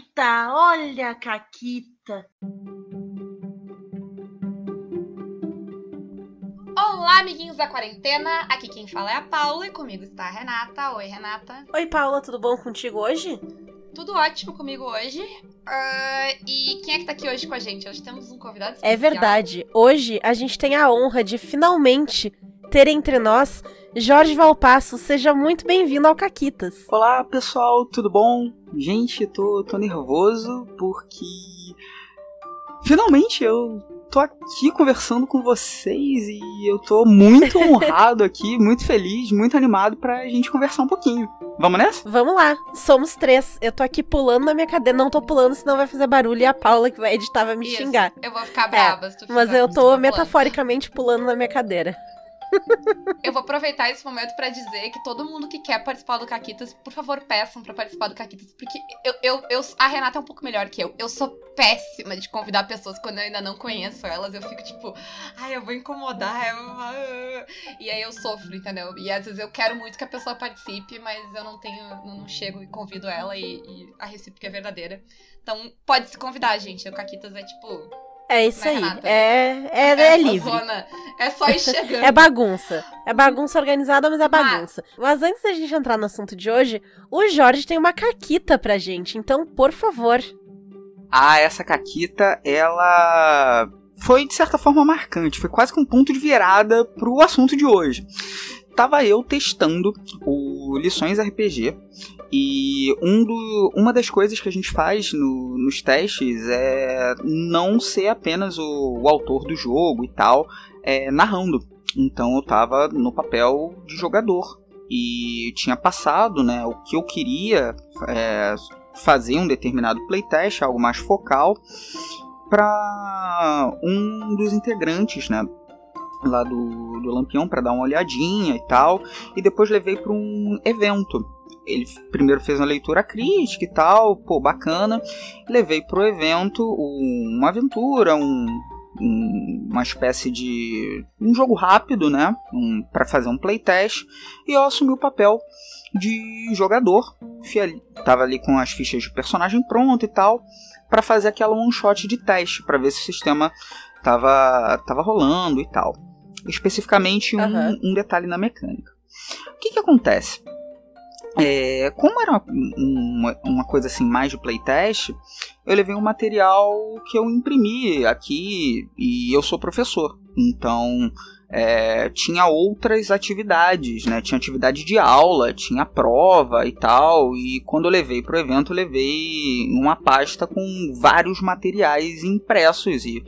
Caquita, olha a Caquita. Olá, amiguinhos da quarentena. Aqui quem fala é a Paula e comigo está a Renata. Oi, Renata. Oi, Paula, tudo bom contigo hoje? Tudo ótimo comigo hoje. Uh, e quem é que tá aqui hoje com a gente? Hoje temos um convidado especial. É verdade. Hoje a gente tem a honra de finalmente ter entre nós Jorge Valpasso. Seja muito bem-vindo ao Caquitas. Olá, pessoal, tudo bom? Gente, tô, tô nervoso porque finalmente eu tô aqui conversando com vocês e eu tô muito honrado aqui, muito feliz, muito animado pra gente conversar um pouquinho. Vamos nessa? Vamos lá. Somos três. Eu tô aqui pulando na minha cadeira. Não tô pulando, senão vai fazer barulho e a Paula que vai editar vai me Isso. xingar. Eu vou ficar brava. É, mas eu tô metaforicamente pulando na minha cadeira. Eu vou aproveitar esse momento para dizer que todo mundo que quer participar do Caquitas, por favor, peçam para participar do Caquitas, porque eu, eu, eu, a Renata é um pouco melhor que eu. Eu sou péssima de convidar pessoas quando eu ainda não conheço elas. Eu fico tipo, ai, eu vou incomodar. Eu... E aí eu sofro, entendeu? E às vezes eu quero muito que a pessoa participe, mas eu não tenho, não chego e convido ela e, e a recíproca é verdadeira. Então pode se convidar, gente. O Caquitas é tipo é isso aí. É, é, é, é livre. Zona. É só ir chegando. é bagunça. É bagunça organizada, mas é bagunça. Mas... mas antes da gente entrar no assunto de hoje, o Jorge tem uma caquita pra gente. Então, por favor. Ah, essa caquita, ela foi de certa forma marcante. Foi quase que um ponto de virada pro assunto de hoje. Tava eu testando o Lições RPG e um do, uma das coisas que a gente faz no, nos testes é não ser apenas o, o autor do jogo e tal, é, narrando. Então eu tava no papel de jogador. E tinha passado né, o que eu queria é, fazer um determinado playtest, algo mais focal, para um dos integrantes né, lá do, do Lampião para dar uma olhadinha e tal. E depois levei para um evento ele primeiro fez uma leitura crítica e tal, pô, bacana. Levei pro evento uma aventura, um, um, uma espécie de um jogo rápido, né, um, para fazer um playtest. E eu assumi o papel de jogador. Ali, tava ali com as fichas de personagem pronto e tal, para fazer aquela one shot de teste, para ver se o sistema tava, tava rolando e tal. Especificamente um, uhum. um detalhe na mecânica. O que, que acontece? É, como era uma, uma, coisa assim mais de playtest, eu levei um material que eu imprimi aqui e eu sou professor. Então é, tinha outras atividades, né? Tinha atividade de aula, tinha prova e tal. E quando eu levei para o evento, eu levei uma pasta com vários materiais impressos e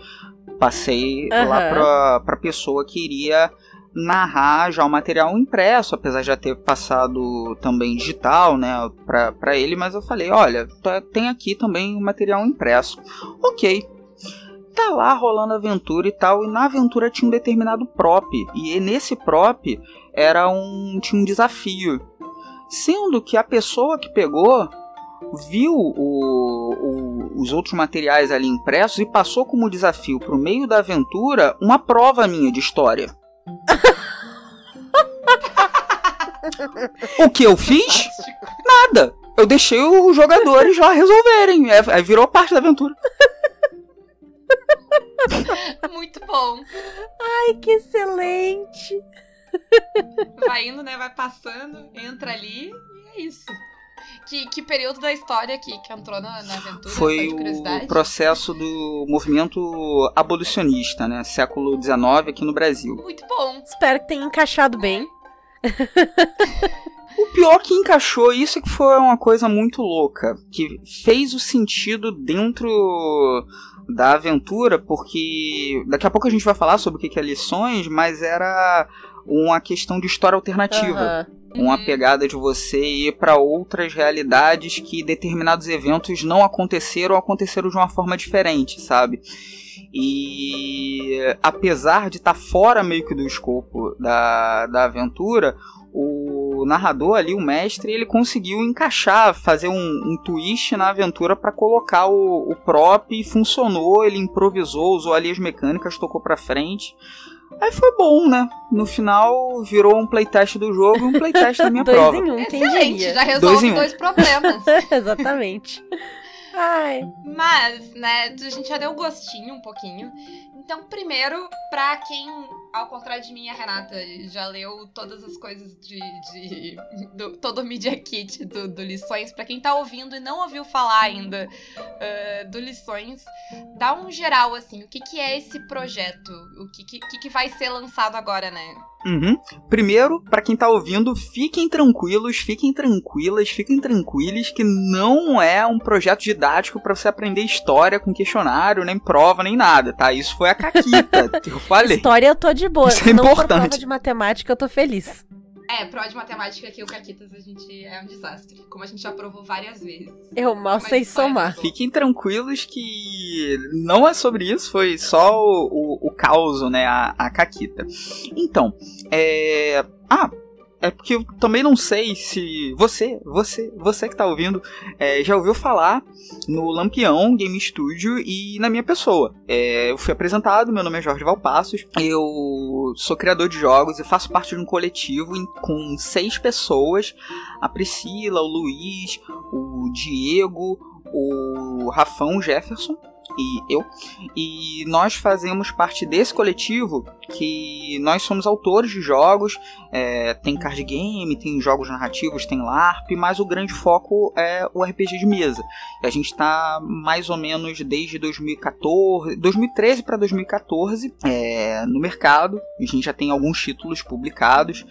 passei uhum. lá para a pessoa que iria narrar já o material impresso, apesar de já ter passado também digital, né, para ele, mas eu falei, olha, tá, tem aqui também o material impresso. Ok. Tá lá rolando aventura e tal, e na aventura tinha um determinado prop, e nesse prop era um tinha um desafio. Sendo que a pessoa que pegou viu o, o, os outros materiais ali impressos e passou como desafio para o meio da aventura uma prova minha de história. o que eu fiz? Nada. Eu deixei os jogadores lá resolverem. É, aí virou parte da aventura. Muito bom. Ai, que excelente. Vai indo, né? Vai passando, entra ali e é isso. Que, que período da história aqui que entrou na, na aventura? Foi o processo do movimento abolicionista, né? Século XIX aqui no Brasil. Muito bom. Espero que tenha encaixado bem. O pior que encaixou, isso é que foi uma coisa muito louca, que fez o sentido dentro da aventura, porque daqui a pouco a gente vai falar sobre o que é lições, mas era uma questão de história alternativa. Uhum uma pegada de você ir para outras realidades que determinados eventos não aconteceram ou aconteceram de uma forma diferente, sabe? E apesar de estar tá fora meio que do escopo da, da aventura, o narrador ali, o mestre, ele conseguiu encaixar, fazer um, um twist na aventura para colocar o, o prop e funcionou. Ele improvisou, usou ali as mecânicas, tocou para frente. Aí foi bom, né? No final virou um playtest do jogo e um playtest da minha dois prova. Em um, quem Excelente, diria? já resolve dois, um. dois problemas. Exatamente. Ai. Mas, né, a gente já deu gostinho um pouquinho. Então, primeiro, pra quem, ao contrário de mim, a Renata já leu todas as coisas de. de do, todo o Media Kit do, do Lições, pra quem tá ouvindo e não ouviu falar ainda uh, do Lições, dá um geral, assim, o que, que é esse projeto? O que, que, que vai ser lançado agora, né? Uhum. Primeiro, para quem tá ouvindo, fiquem tranquilos, fiquem tranquilas, fiquem tranquilos que não é um projeto didático para você aprender história com questionário, nem prova, nem nada, tá? Isso foi a caquita que eu falei. História eu tô de boa. Isso é importante. prova de matemática, eu tô feliz. É, prova de matemática aqui, o Caquitas, a gente é um desastre. Como a gente já provou várias vezes. Eu mal Mas sei somar. é. Fiquem tranquilos que não é sobre isso, foi só o, o, o caos, né? A, a caquita. Então, é. Ah, é porque eu também não sei se você, você, você que tá ouvindo, é, já ouviu falar no Lampião Game Studio e na minha pessoa. É, eu fui apresentado, meu nome é Jorge Valpassos, eu sou criador de jogos e faço parte de um coletivo em- com seis pessoas: a Priscila, o Luiz, o Diego, o Rafão Jefferson e eu. E nós fazemos parte desse coletivo que nós somos autores de jogos, é, tem card game, tem jogos narrativos, tem LARP, mas o grande foco é o RPG de mesa. E a gente está mais ou menos desde 2014, 2013 para 2014 é, no mercado. A gente já tem alguns títulos publicados.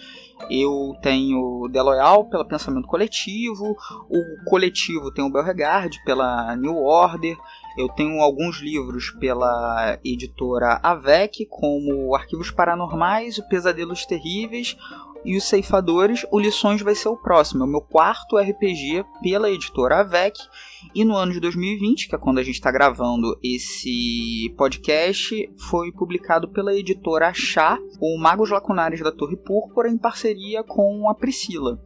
Eu tenho The Loyal pela Pensamento Coletivo, o coletivo tem o Belregard pela New Order, eu tenho alguns livros pela editora Avec, como Arquivos Paranormais, O Pesadelos Terríveis e Os Ceifadores. O Lições vai ser o próximo, é o meu quarto RPG pela editora Avec. E no ano de 2020, que é quando a gente está gravando esse podcast, foi publicado pela editora Chá, o Magos Lacunares da Torre Púrpura, em parceria com a Priscila.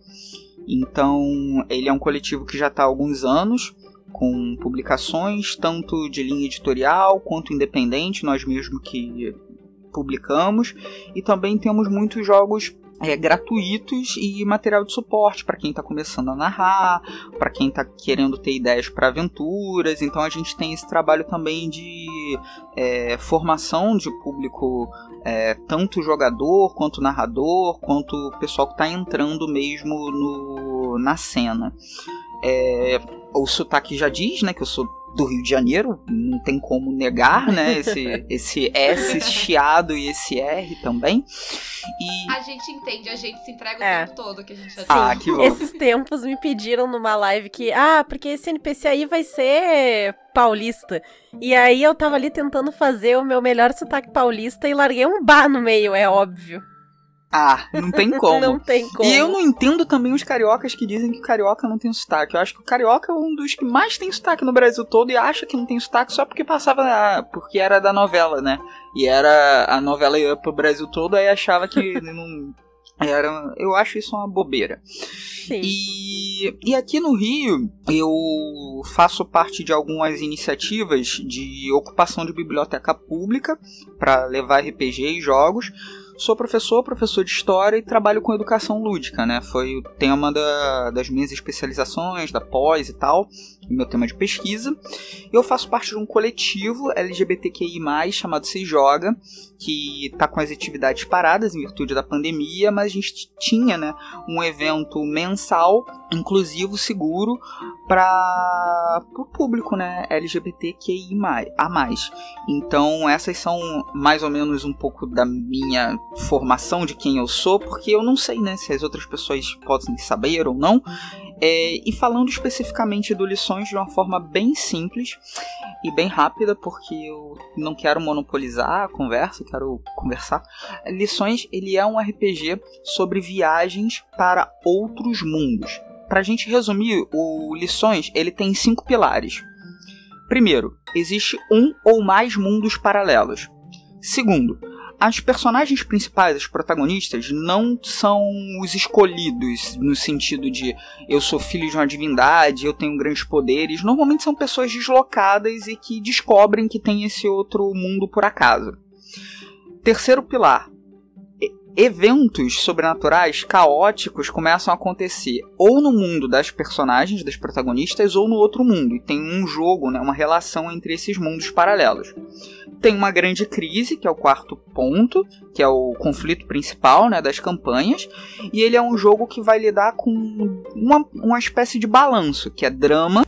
Então, ele é um coletivo que já está há alguns anos, com publicações tanto de linha editorial quanto independente, nós mesmos que publicamos, e também temos muitos jogos é, gratuitos e material de suporte para quem está começando a narrar, para quem está querendo ter ideias para aventuras. Então a gente tem esse trabalho também de é, formação de público, é, tanto jogador quanto narrador, quanto o pessoal que está entrando mesmo no, na cena. É, o sotaque já diz, né, que eu sou do Rio de Janeiro, não tem como negar, né, esse, esse S chiado e esse R também. E A gente entende, a gente se entrega o É. tempo todo que a gente já Ah, que bom. Esses tempos me pediram numa live que, ah, porque esse NPC aí vai ser paulista. E aí eu tava ali tentando fazer o meu melhor sotaque paulista e larguei um bar no meio, é óbvio. Ah, não tem como. Não tem como. E eu não entendo também os cariocas que dizem que carioca não tem sotaque. Eu acho que o carioca é um dos que mais tem sotaque no Brasil todo e acha que não tem sotaque só porque passava na- porque era da novela, né? E era a novela ia pro Brasil todo aí achava que não era, eu acho isso uma bobeira. Sim. E, e aqui no Rio, eu faço parte de algumas iniciativas de ocupação de biblioteca pública para levar RPG e jogos. Sou professor, professor de história e trabalho com educação lúdica, né? Foi o tema da- das minhas especializações, da pós e tal, meu tema de pesquisa. Eu faço parte de um coletivo LGBTQI+, chamado Se Joga, que está com as atividades paradas em virtude da pandemia, mas a gente tinha, né, um evento mensal, inclusivo, seguro, para o público, né, LGBTQI+, a mais. Então, essas são mais ou menos um pouco da minha formação de quem eu sou, porque eu não sei, né, se as outras pessoas podem saber ou não. É, e falando especificamente do Lições de uma forma bem simples e bem rápida, porque eu não quero monopolizar a conversa, quero conversar. Lições, ele é um RPG sobre viagens para outros mundos. Pra gente resumir, o Lições, ele tem cinco pilares. Primeiro, existe um ou mais mundos paralelos. Segundo, as personagens principais, as protagonistas, não são os escolhidos no sentido de eu sou filho de uma divindade, eu tenho grandes poderes. Normalmente são pessoas deslocadas e que descobrem que tem esse outro mundo por acaso. Terceiro pilar. Eventos sobrenaturais caóticos começam a acontecer ou no mundo das personagens, das protagonistas, ou no outro mundo. E tem um jogo, né, uma relação entre esses mundos paralelos. Tem uma grande crise, que é o quarto ponto, que é o conflito principal né, das campanhas. E ele é um jogo que vai lidar com uma, uma espécie de balanço, que é drama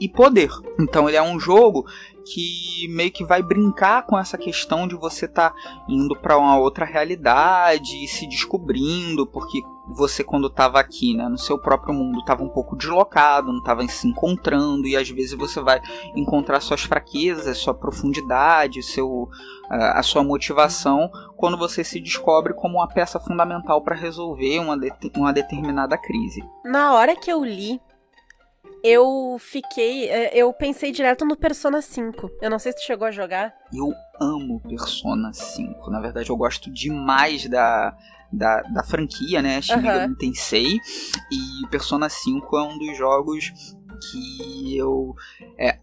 e poder. Então ele é um jogo que meio que vai brincar com essa questão de você estar tá indo para uma outra realidade e se descobrindo, porque você quando estava aqui, né, no seu próprio mundo, estava um pouco deslocado, não estava se encontrando e às vezes você vai encontrar suas fraquezas, sua profundidade, seu, a sua motivação quando você se descobre como uma peça fundamental para resolver uma, de, uma determinada crise. Na hora que eu li eu fiquei. É, eu pensei direto no Persona 5. Eu não sei se tu chegou a jogar. Eu amo Persona 5. Na verdade, eu gosto demais da, da, da franquia, né? Shin Megami uhum. Tensei. E Persona 5 é um dos jogos que eu. É,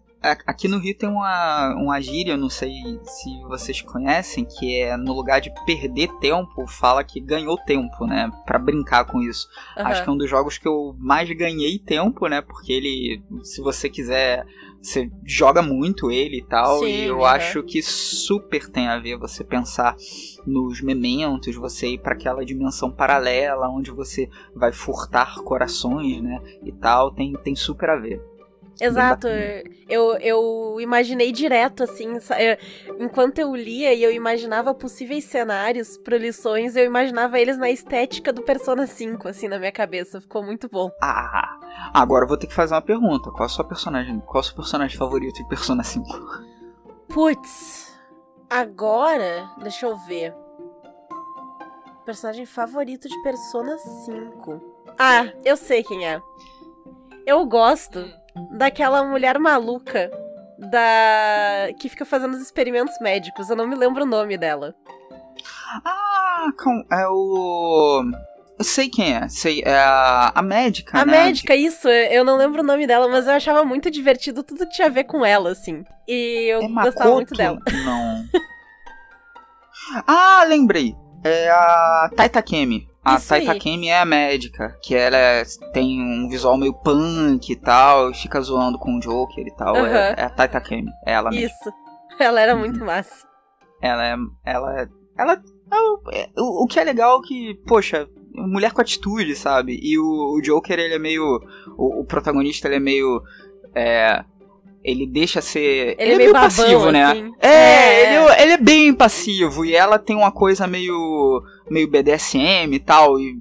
Aqui no Rio tem uma, uma gíria, não sei se vocês conhecem, que é no lugar de perder tempo, fala que ganhou tempo, né? Pra brincar com isso. Uhum. Acho que é um dos jogos que eu mais ganhei tempo, né? Porque ele, se você quiser, você joga muito ele e tal. Sim, e eu uhum. acho que super tem a ver você pensar nos mementos, você ir para aquela dimensão paralela onde você vai furtar corações, né? E tal. Tem, tem super a ver. Exato. Eu, eu imaginei direto, assim, enquanto eu lia e eu imaginava possíveis cenários para lições, eu imaginava eles na estética do Persona 5, assim, na minha cabeça. Ficou muito bom. Ah, agora eu vou ter que fazer uma pergunta. Qual é o seu personagem? Qual é o seu personagem favorito de Persona 5? Putz, agora, deixa eu ver. Personagem favorito de Persona 5. Ah, eu sei quem é. Eu gosto daquela mulher maluca da que fica fazendo os experimentos médicos. Eu não me lembro o nome dela. Ah, é o eu sei quem é, sei, é a, a médica, a né? médica, isso, eu não lembro o nome dela, mas eu achava muito divertido tudo que tinha a ver com ela, assim. E eu é gostava muito dela. Não. ah, lembrei. É a Taita Kemi. A Taita Kemi é a médica, que ela é, tem um visual meio punk e tal, e fica zoando com o Joker e tal. Uhum. É, é, a Taita Kemi, é ela mesmo. Isso. Ela era muito massa. Ela é. Ela é. Ela. É, o, o que é legal é que, poxa, mulher com atitude, sabe? E o, o Joker, ele é meio. O, o protagonista, ele é meio. É, ele deixa ser. Ele, ele é meio, babão, passivo, né? Assim. É, é. Ele, ele, é bem passivo. E ela tem uma coisa meio meio BDSM e tal, e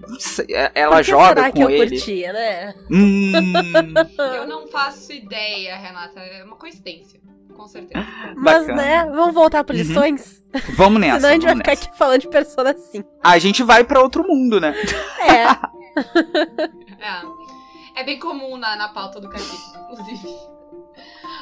é, ela joga será com que eu ele. Curtia, né? Hum... eu não faço ideia, Renata, é uma coincidência. Com certeza. Mas, Bacana. né, vamos voltar para uhum. lições? Uhum. Vamos nessa. Senão a gente vai nessa. ficar aqui falando de Persona assim. A gente vai para outro mundo, né? É. é. É bem comum na, na pauta do capítulo, inclusive.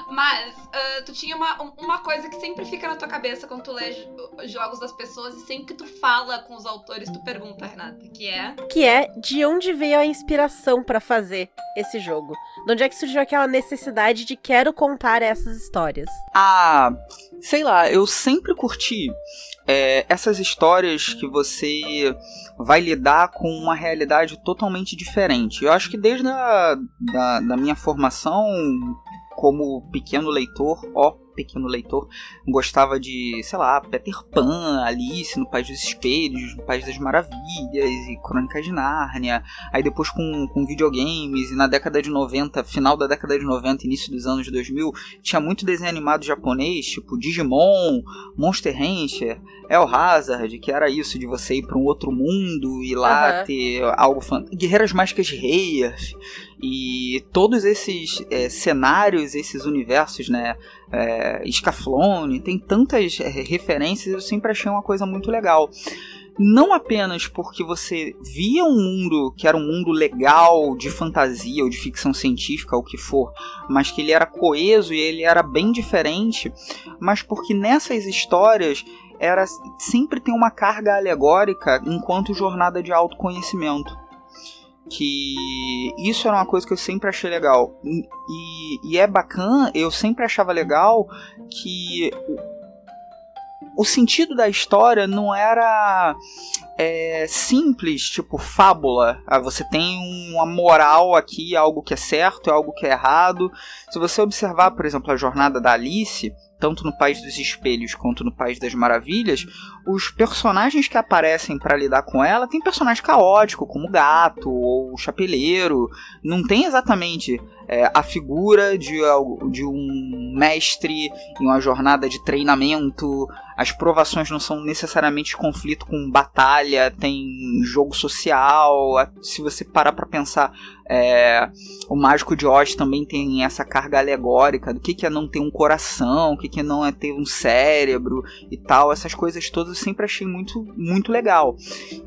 Mas uh, tu tinha uma, uma coisa que sempre fica na tua cabeça quando tu lê jogos das pessoas e sempre que tu fala com os autores, tu pergunta, Renata, que é? Que é de onde veio a inspiração para fazer esse jogo? De onde é que surgiu aquela necessidade de quero contar essas histórias? Ah, sei lá, eu sempre curti é, essas histórias que você vai lidar com uma realidade totalmente diferente. Eu acho que desde a da, da minha formação como pequeno leitor, ó, pequeno leitor, gostava de, sei lá, Peter Pan, Alice no País dos Espelhos, no País das Maravilhas e Crônicas de Nárnia. Aí depois com, com videogames e na década de 90, final da década de 90, início dos anos 2000, tinha muito desenho animado japonês, tipo Digimon, Monster Rancher, El Hazard, que era isso de você ir para um outro mundo e lá uhum. ter algo fantástico. Guerreiras Mágicas de Reyes e todos esses é, cenários, esses universos, né? É, Scaflone, tem tantas é, referências, eu sempre achei uma coisa muito legal. Não apenas porque você via um mundo que era um mundo legal, de fantasia ou de ficção científica, o que for, mas que ele era coeso e ele era bem diferente, mas porque nessas histórias era sempre tem uma carga alegórica enquanto jornada de autoconhecimento que isso era uma coisa que eu sempre achei legal. E, e é bacana, eu sempre achava legal que o sentido da história não era é, simples, tipo fábula. Ah, você tem uma moral aqui, algo que é certo, algo que é errado. Se você observar, por exemplo, a jornada da Alice, tanto no País dos Espelhos quanto no País das Maravilhas, os personagens que aparecem para lidar com ela tem personagem caótico, como o gato ou o chapeleiro. Não tem exatamente é, a figura de, de um mestre em uma jornada de treinamento. As provações não são necessariamente conflito com batalha, tem jogo social. Se você parar para pensar, é, o Mágico de Oz também tem essa carga alegórica do que, que é não ter um coração, o que, que é não é ter um cérebro e tal. Essas coisas todas eu sempre achei muito, muito legal.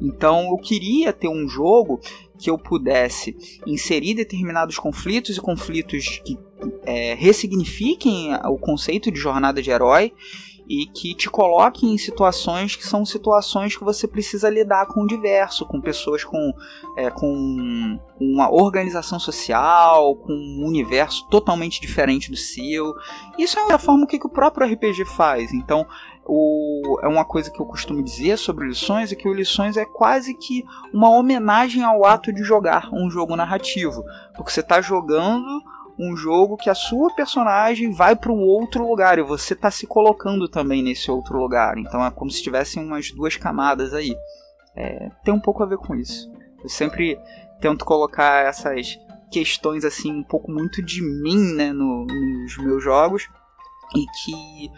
Então eu queria ter um jogo que eu pudesse inserir determinados conflitos e conflitos que é, ressignifiquem o conceito de jornada de herói e que te coloquem em situações que são situações que você precisa lidar com o diverso, com pessoas com, é, com uma organização social, com um universo totalmente diferente do seu. Isso é a forma que, que o próprio RPG faz. Então, o, é uma coisa que eu costumo dizer sobre lições é que o lições é quase que uma homenagem ao ato de jogar um jogo narrativo, porque você está jogando um jogo que a sua personagem vai para um outro lugar e você está se colocando também nesse outro lugar. Então é como se tivessem umas duas camadas aí. É, tem um pouco a ver com isso. Eu sempre tento colocar essas questões assim um pouco muito de mim né, no, nos meus jogos e que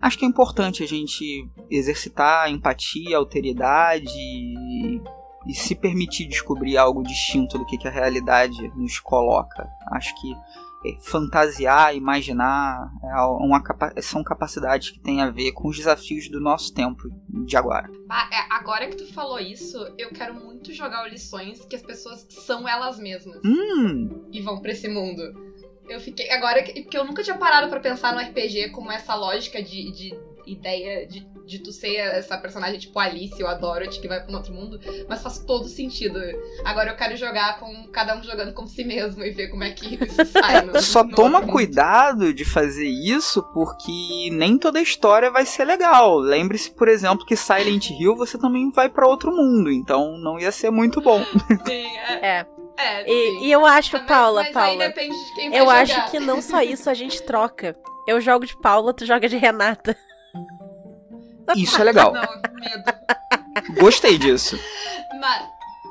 Acho que é importante a gente exercitar empatia, alteridade e, e se permitir descobrir algo distinto do que, que a realidade nos coloca. Acho que é, fantasiar, imaginar é uma, são capacidades que têm a ver com os desafios do nosso tempo de agora. Ah, é, agora que tu falou isso, eu quero muito jogar lições que as pessoas são elas mesmas hum. e vão para esse mundo. Eu fiquei. Agora, porque eu nunca tinha parado para pensar no RPG como essa lógica de, de ideia de, de tu ser essa personagem tipo Alice ou a Dorothy que vai pra um outro mundo, mas faz todo sentido. Agora eu quero jogar com cada um jogando como si mesmo e ver como é que isso sai. No, Só no toma cuidado de fazer isso porque nem toda história vai ser legal. Lembre-se, por exemplo, que Silent Hill você também vai para outro mundo, então não ia ser muito bom. Sim, é. É. É, E, e eu acho, Ah, mas- Paula, mas Paula, Aí depende de quem vai eu jogar. acho que não só isso a gente troca. Eu jogo de Paula, tu joga de Renata. Isso é legal. Não, medo. Gostei disso. Mas,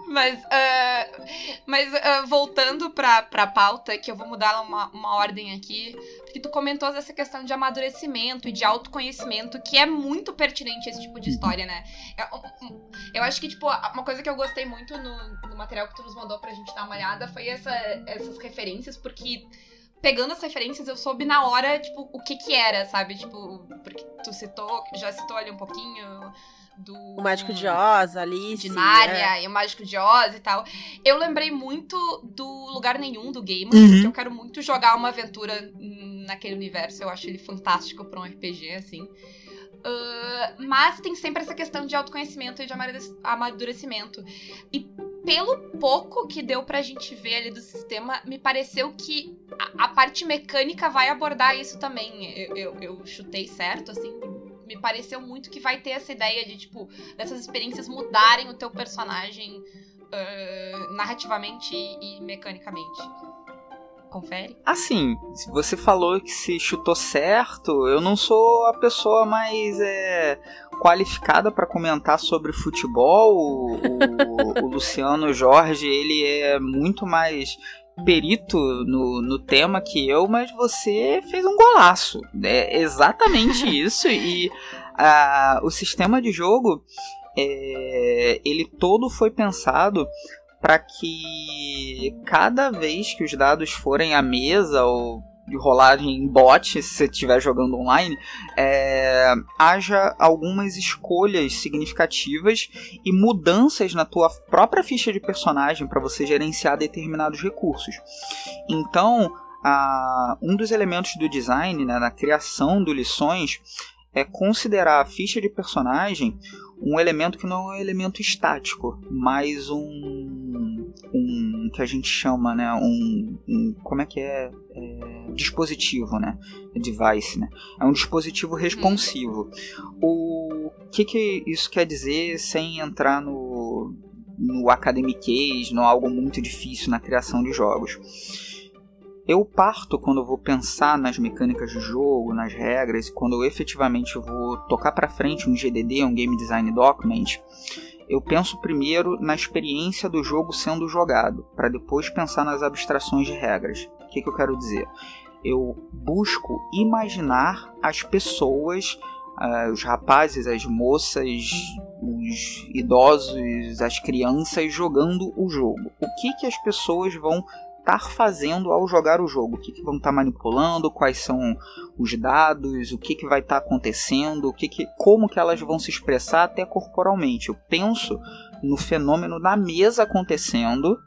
mas, ah, mas ah, voltando pra, pra pauta, que eu vou mudar uma, uma ordem aqui, porque tu comentou essa questão de amadurecimento e de autoconhecimento, que é muito pertinente esse tipo de história, né? Eu, eu acho que, tipo, uma coisa que eu gostei muito no, no material que tu nos mandou pra gente dar uma olhada foi essa, essas referências, porque pegando as referências, eu soube na hora, tipo, o que que era, sabe? Tipo, porque tu citou, já citou ali um pouquinho do... O Mágico de Oz, Alice. de é. Nárnia e o Mágico de Oz e tal. Eu lembrei muito do Lugar Nenhum do Gamer, Uhum. porque eu quero muito jogar uma aventura naquele universo. Eu acho ele fantástico pra um RPG, assim. Ah, mas tem sempre essa questão de autoconhecimento e de amadurec- amadurecimento. E pelo pouco que deu pra gente ver ali do sistema, me pareceu que a, a parte mecânica vai abordar isso também. Eu, eu, eu chutei certo, assim. Me pareceu muito que vai ter essa ideia de, tipo, dessas experiências mudarem o teu personagem ah, narrativamente e mecanicamente. Confere? Assim, se você falou que se chutou certo, eu não sou a pessoa mais é, qualificada para comentar sobre futebol. O, o- o Luciano Jorge, ele é muito mais perito no, no tema que eu, mas você fez um golaço. É exatamente isso. E ah, o sistema de jogo, é, ele todo foi pensado para que cada vez que os dados forem à mesa ou de rolagem em bot, se você estiver jogando online, é, haja algumas escolhas significativas e mudanças na tua própria ficha de personagem para você gerenciar determinados recursos. Então, a- um dos elementos do design, né, na criação do lições, é considerar a ficha de personagem um elemento que não é um elemento estático, mas um, um que a gente chama, né, um, um como é que é, é, dispositivo, né, device, né, é um dispositivo responsivo. O que que isso quer dizer sem entrar no no academiquez, no algo muito difícil na criação de jogos? Eu parto quando eu vou pensar nas mecânicas do jogo, nas regras, quando eu efetivamente vou tocar para frente um GDD, um Game Design Document, eu penso primeiro na experiência do jogo sendo jogado, para depois pensar nas abstrações de regras. O que, que eu quero dizer? Eu busco imaginar as pessoas, uh, os rapazes, as moças, os idosos, as crianças jogando o jogo. O que, que as pessoas vão estar fazendo ao jogar o jogo, o que, que vão estar manipulando, quais são os dados, o que, que vai estar acontecendo, o que, que como que elas vão se expressar até corporalmente. Eu penso no fenômeno na mesa acontecendo.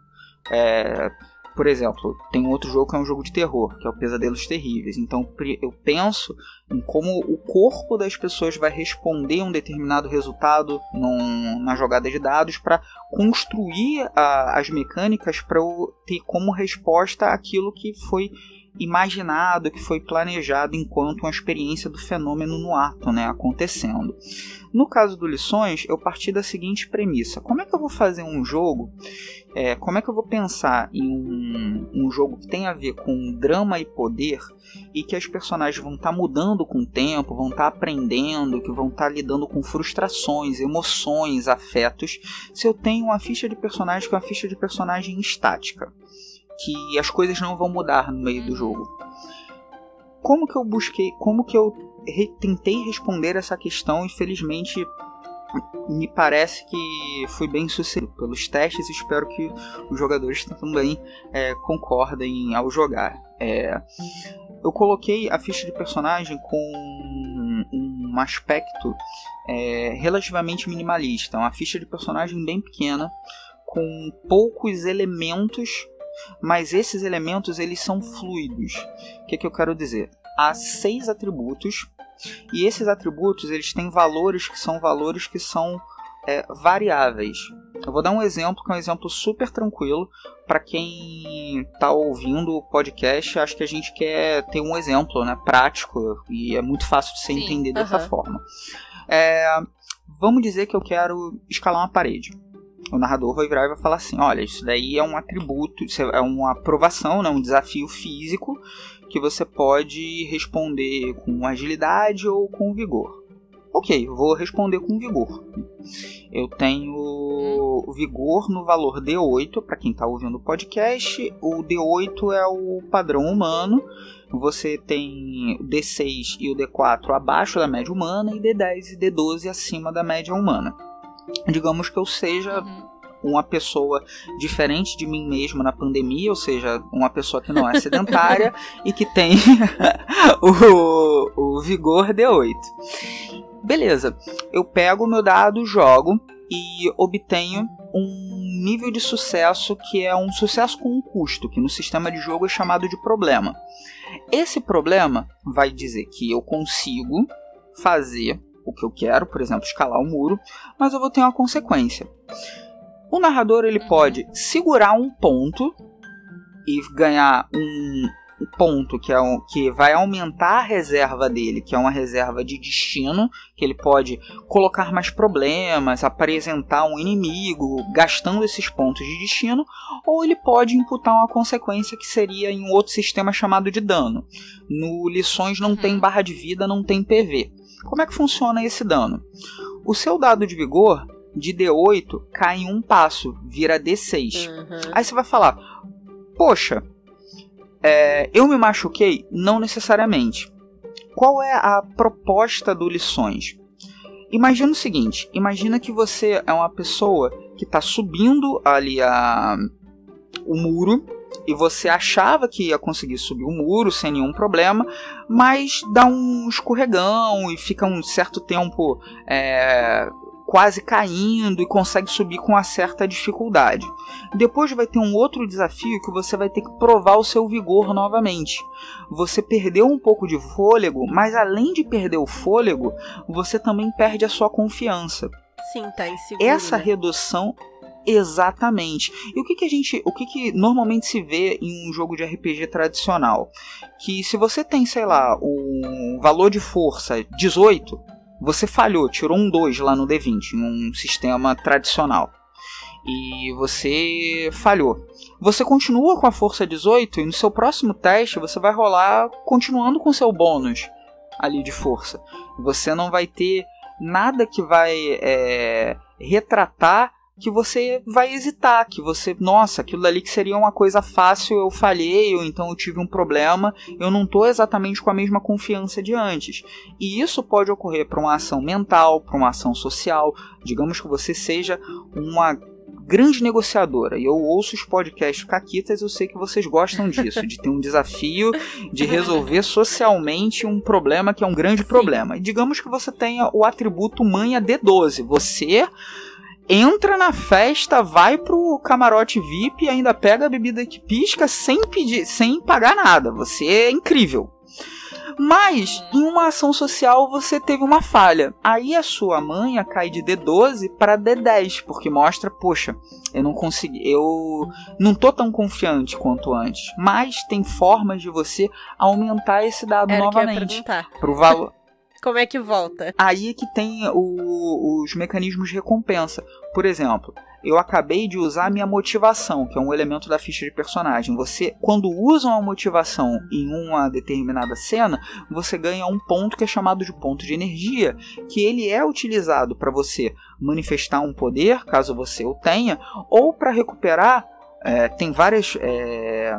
É, por exemplo, tem outro jogo que é um jogo de terror, que é o Pesadelos Terríveis. Então eu penso em como o corpo das pessoas vai responder a um determinado resultado num, na jogada de dados para construir a, as mecânicas para ter como resposta aquilo que foi imaginado, que foi planejado enquanto uma experiência do fenômeno no ato, né, acontecendo. No caso do Lições, eu parti da seguinte premissa: como é que eu vou fazer um jogo? É, como é que eu vou pensar em um, um, jogo que tem a ver com drama e poder e que as personagens vão estar tá mudando com o tempo, vão estar tá aprendendo, que vão estar tá lidando com frustrações, emoções, afetos, se eu tenho uma ficha de personagem que é uma ficha de personagem estática? Que as coisas não vão mudar no meio do jogo. Como que eu busquei, como que eu tentei responder essa questão e felizmente me parece que fui bem sucedido pelos testes e espero que os jogadores também é, concordem ao jogar. É, eu coloquei a ficha de personagem com um aspecto é, relativamente minimalista, uma ficha de personagem bem pequena, com poucos elementos mas esses elementos eles são fluidos. O que, que eu quero dizer? Há seis atributos e esses atributos eles têm valores que são valores que são é, variáveis. Eu vou dar um exemplo que é um exemplo super tranquilo para quem está ouvindo o podcast. Acho que a gente quer ter um exemplo, né, prático e é muito fácil de Sim, entender dessa forma. É, vamos dizer que eu quero escalar uma parede o narrador vai virar e vai falar assim: olha, isso daí é um atributo, é uma aprovação, né, um desafio físico que você pode responder com agilidade ou com vigor. Ok, vou responder com vigor. Eu tenho vigor no valor D8, para quem está ouvindo o podcast. O D8 é o padrão humano. Você tem o D6 e o D4 abaixo da média humana e D10 e D12 acima da média humana digamos que eu seja uhum. uma pessoa diferente de mim mesmo na pandemia, ou seja, uma pessoa que não é sedentária e que tem o, o vigor D8. Beleza, eu pego o meu dado, jogo e obtenho um nível de sucesso que é um sucesso com um custo, que no sistema de jogo é chamado de problema. Esse problema vai dizer que eu consigo fazer o que eu quero, por exemplo, escalar o muro, mas eu vou ter uma consequência. O narrador ele pode segurar um ponto e ganhar um ponto que, é um, que vai aumentar a reserva dele, que é uma reserva de destino, que ele pode colocar mais problemas, apresentar um inimigo, gastando esses pontos de destino, ou ele pode imputar uma consequência que seria em um outro sistema chamado de dano. No Lições não tem uhum. barra de vida, não tem PV. Como é que funciona esse dano? O seu dado de vigor de D8 cai em um passo, vira D6. Uhum. Aí você vai falar: Poxa, é, eu me machuquei? Não necessariamente. Qual é a proposta do Lições? Imagina o seguinte: imagina que você é uma pessoa que está subindo ali a, o muro e você achava que ia conseguir subir o muro sem nenhum problema, mas dá um escorregão e fica um certo tempo é, quase caindo e consegue subir com uma certa dificuldade. Depois vai ter um outro desafio que você vai ter que provar o seu vigor novamente. Você perdeu um pouco de fôlego, mas além de perder o fôlego, você também perde a sua confiança. Sim, tá inseguro. Essa né? redução Exatamente. E o que, que a gente. O que, que normalmente se vê em um jogo de RPG tradicional? Que se você tem, sei lá, um valor de força 18, você falhou, tirou um 2 lá no D20, em um sistema tradicional. E você falhou. Você continua com a força 18 e no seu próximo teste você vai rolar continuando com seu bônus ali de força. Você não vai ter nada que vai é, retratar que você vai hesitar, que você, nossa, aquilo ali que seria uma coisa fácil, eu falhei, ou então eu tive um problema, eu não estou exatamente com a mesma confiança de antes. E isso pode ocorrer para uma ação mental, para uma ação social, digamos que você seja uma grande negociadora e eu ouço os podcasts Caquitas, eu sei que vocês gostam disso, de ter um desafio de resolver socialmente um problema que é um grande Sim. problema. E digamos que você tenha o atributo manha D12. Você entra na festa, vai pro camarote VIP e ainda pega a bebida que pisca sem pedir, sem pagar nada. Você é incrível. Mas em uma ação social você teve uma falha. Aí a sua manha cai de D12 para D10, porque mostra, poxa, eu não consegui, eu não tô tão confiante quanto antes. Mas tem formas de você aumentar esse dado Era novamente. Que eu ia pro valor. Como é que volta? Aí é que tem o, os mecanismos de recompensa. Por exemplo, eu acabei de usar a minha motivação, que é um elemento da ficha de personagem. Você, quando usa uma motivação em uma determinada cena, você ganha um ponto que é chamado de ponto de energia, que ele é utilizado para você manifestar um poder, caso você o tenha, ou para recuperar. É, tem várias é,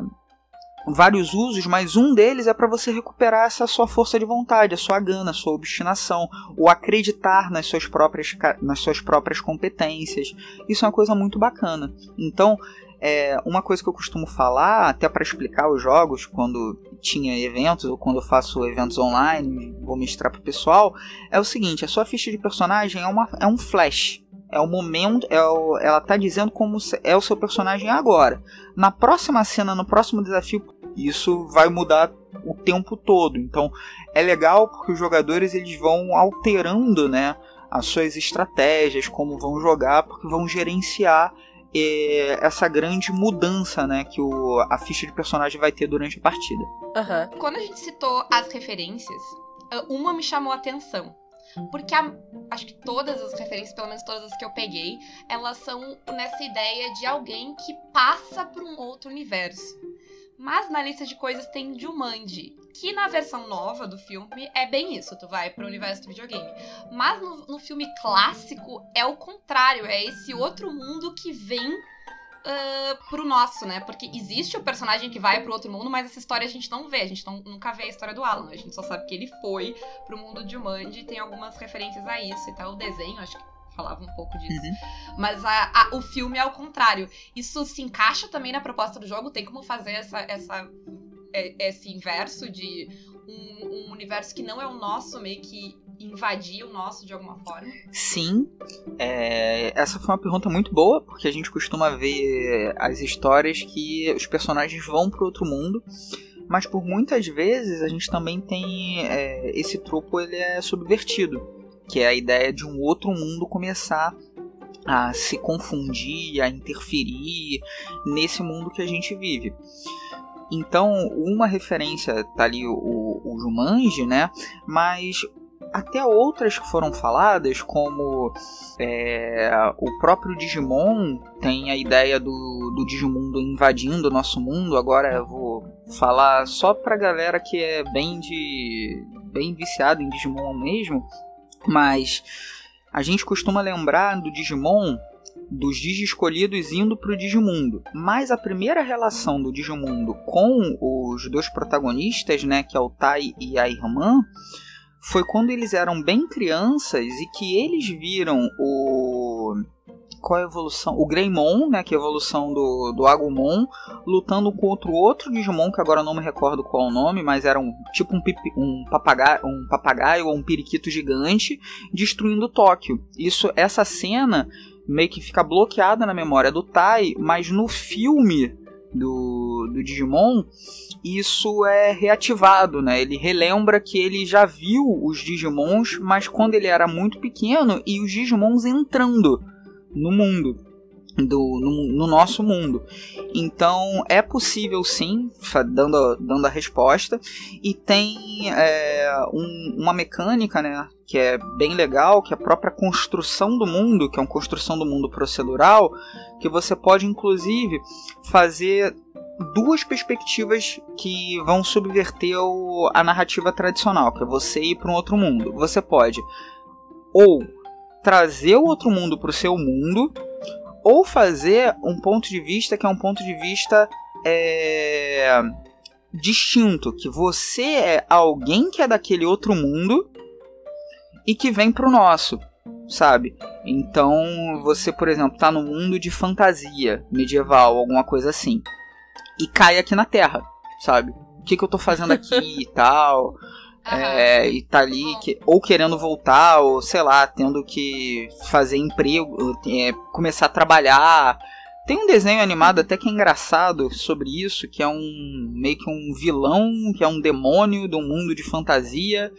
vários usos, mas um deles é para você recuperar essa sua força de vontade, a sua gana, a sua obstinação, o acreditar nas suas próprias, nas suas próprias competências. Isso é uma coisa muito bacana. Então, é, uma coisa que eu costumo falar, até para explicar os jogos, quando tinha eventos ou quando eu faço eventos online, vou mostrar pro pessoal, é o seguinte: a sua ficha de personagem é, uma, é um flash. É o momento, é o, ela tá dizendo como é o seu personagem agora. Na próxima cena, no próximo desafio, isso vai mudar o tempo todo. Então é legal porque os jogadores eles vão alterando, né, as suas estratégias, como vão jogar, porque vão gerenciar eh, essa grande mudança, né, que o, a ficha de personagem vai ter durante a partida. Uhum. Quando a gente citou as referências, uma me chamou a atenção porque a, acho que todas as referências, pelo menos todas as que eu peguei, elas são nessa ideia de alguém que passa por um outro universo. Mas na lista de coisas tem Jumanji, que na versão nova do filme é bem isso, tu vai pro universo do videogame. Mas no, no filme clássico é o contrário, é esse outro mundo que vem uh, pro nosso, né? Porque existe o personagem que vai pro outro mundo, mas essa história a gente não vê. A gente não, nunca vê a história do Alan. A gente só sabe que ele foi pro mundo de Jumanji. Tem algumas referências a isso e tal. O desenho, acho que falava um pouco disso. Uhum. Mas a, a, o filme é ao contrário. Isso se encaixa também na proposta do jogo? Tem como fazer essa, essa, é, esse inverso de um, um universo que não é o nosso, meio que invadir o nosso de alguma forma? Sim. É, essa foi uma pergunta muito boa, porque a gente costuma ver as histórias que os personagens vão para outro mundo. Mas por muitas vezes a gente também tem é, esse tropo ele é subvertido, que é a ideia de um outro mundo começar a se confundir, a interferir nesse mundo que a gente vive. Então, uma referência tá ali o, o Jumanji, né? Mas até outras que foram faladas, como é, o próprio Digimon tem a ideia do, do Digimundo invadindo o nosso mundo. Agora eu vou falar só pra galera que é bem de bem viciado em Digimon mesmo, mas a gente costuma lembrar do Digimon dos Digi escolhidos indo para o Digimundo. Mas a primeira relação do Digimundo com os dois protagonistas, né, que é o Tai e a irmã, foi quando eles eram bem crianças e que eles viram o qual é a evolução? O Greymon, né, que é a evolução do, do Agumon, lutando contra outro Digimon, que agora não me recordo qual o nome, mas era um tipo um, pipi, um, papagaio, um papagaio ou um periquito gigante destruindo Tóquio. Isso, essa cena meio que fica bloqueada na memória do Tai, mas no filme do, do Digimon, isso é reativado, né? Ele relembra que ele já viu os Digimons, mas quando ele era muito pequeno e os Digimons entrando no mundo. do, no, no, nosso mundo. Então é possível sim, dando, dando a resposta, e tem é, um, uma mecânica né, que é bem legal, que é a própria construção do mundo, que é uma construção do mundo procedural, que você pode inclusive fazer duas perspectivas que vão subverter o, a narrativa tradicional, que é você ir para um outro mundo. Você pode ou trazer o outro mundo para o seu mundo, ou fazer um ponto de vista que é um ponto de vista é, distinto, que você é alguém que é daquele outro mundo e que vem pro nosso, sabe? Então você, por exemplo, tá no mundo de fantasia medieval, alguma coisa assim, e cai aqui na Terra, sabe? O que, que eu tô fazendo aqui e tal. É, e tá ali que, ou querendo voltar, ou sei lá, tendo que fazer emprego, é, começar a trabalhar. Tem um desenho animado até que é engraçado sobre isso, que é um meio que um vilão, que é um demônio do mundo de fantasia,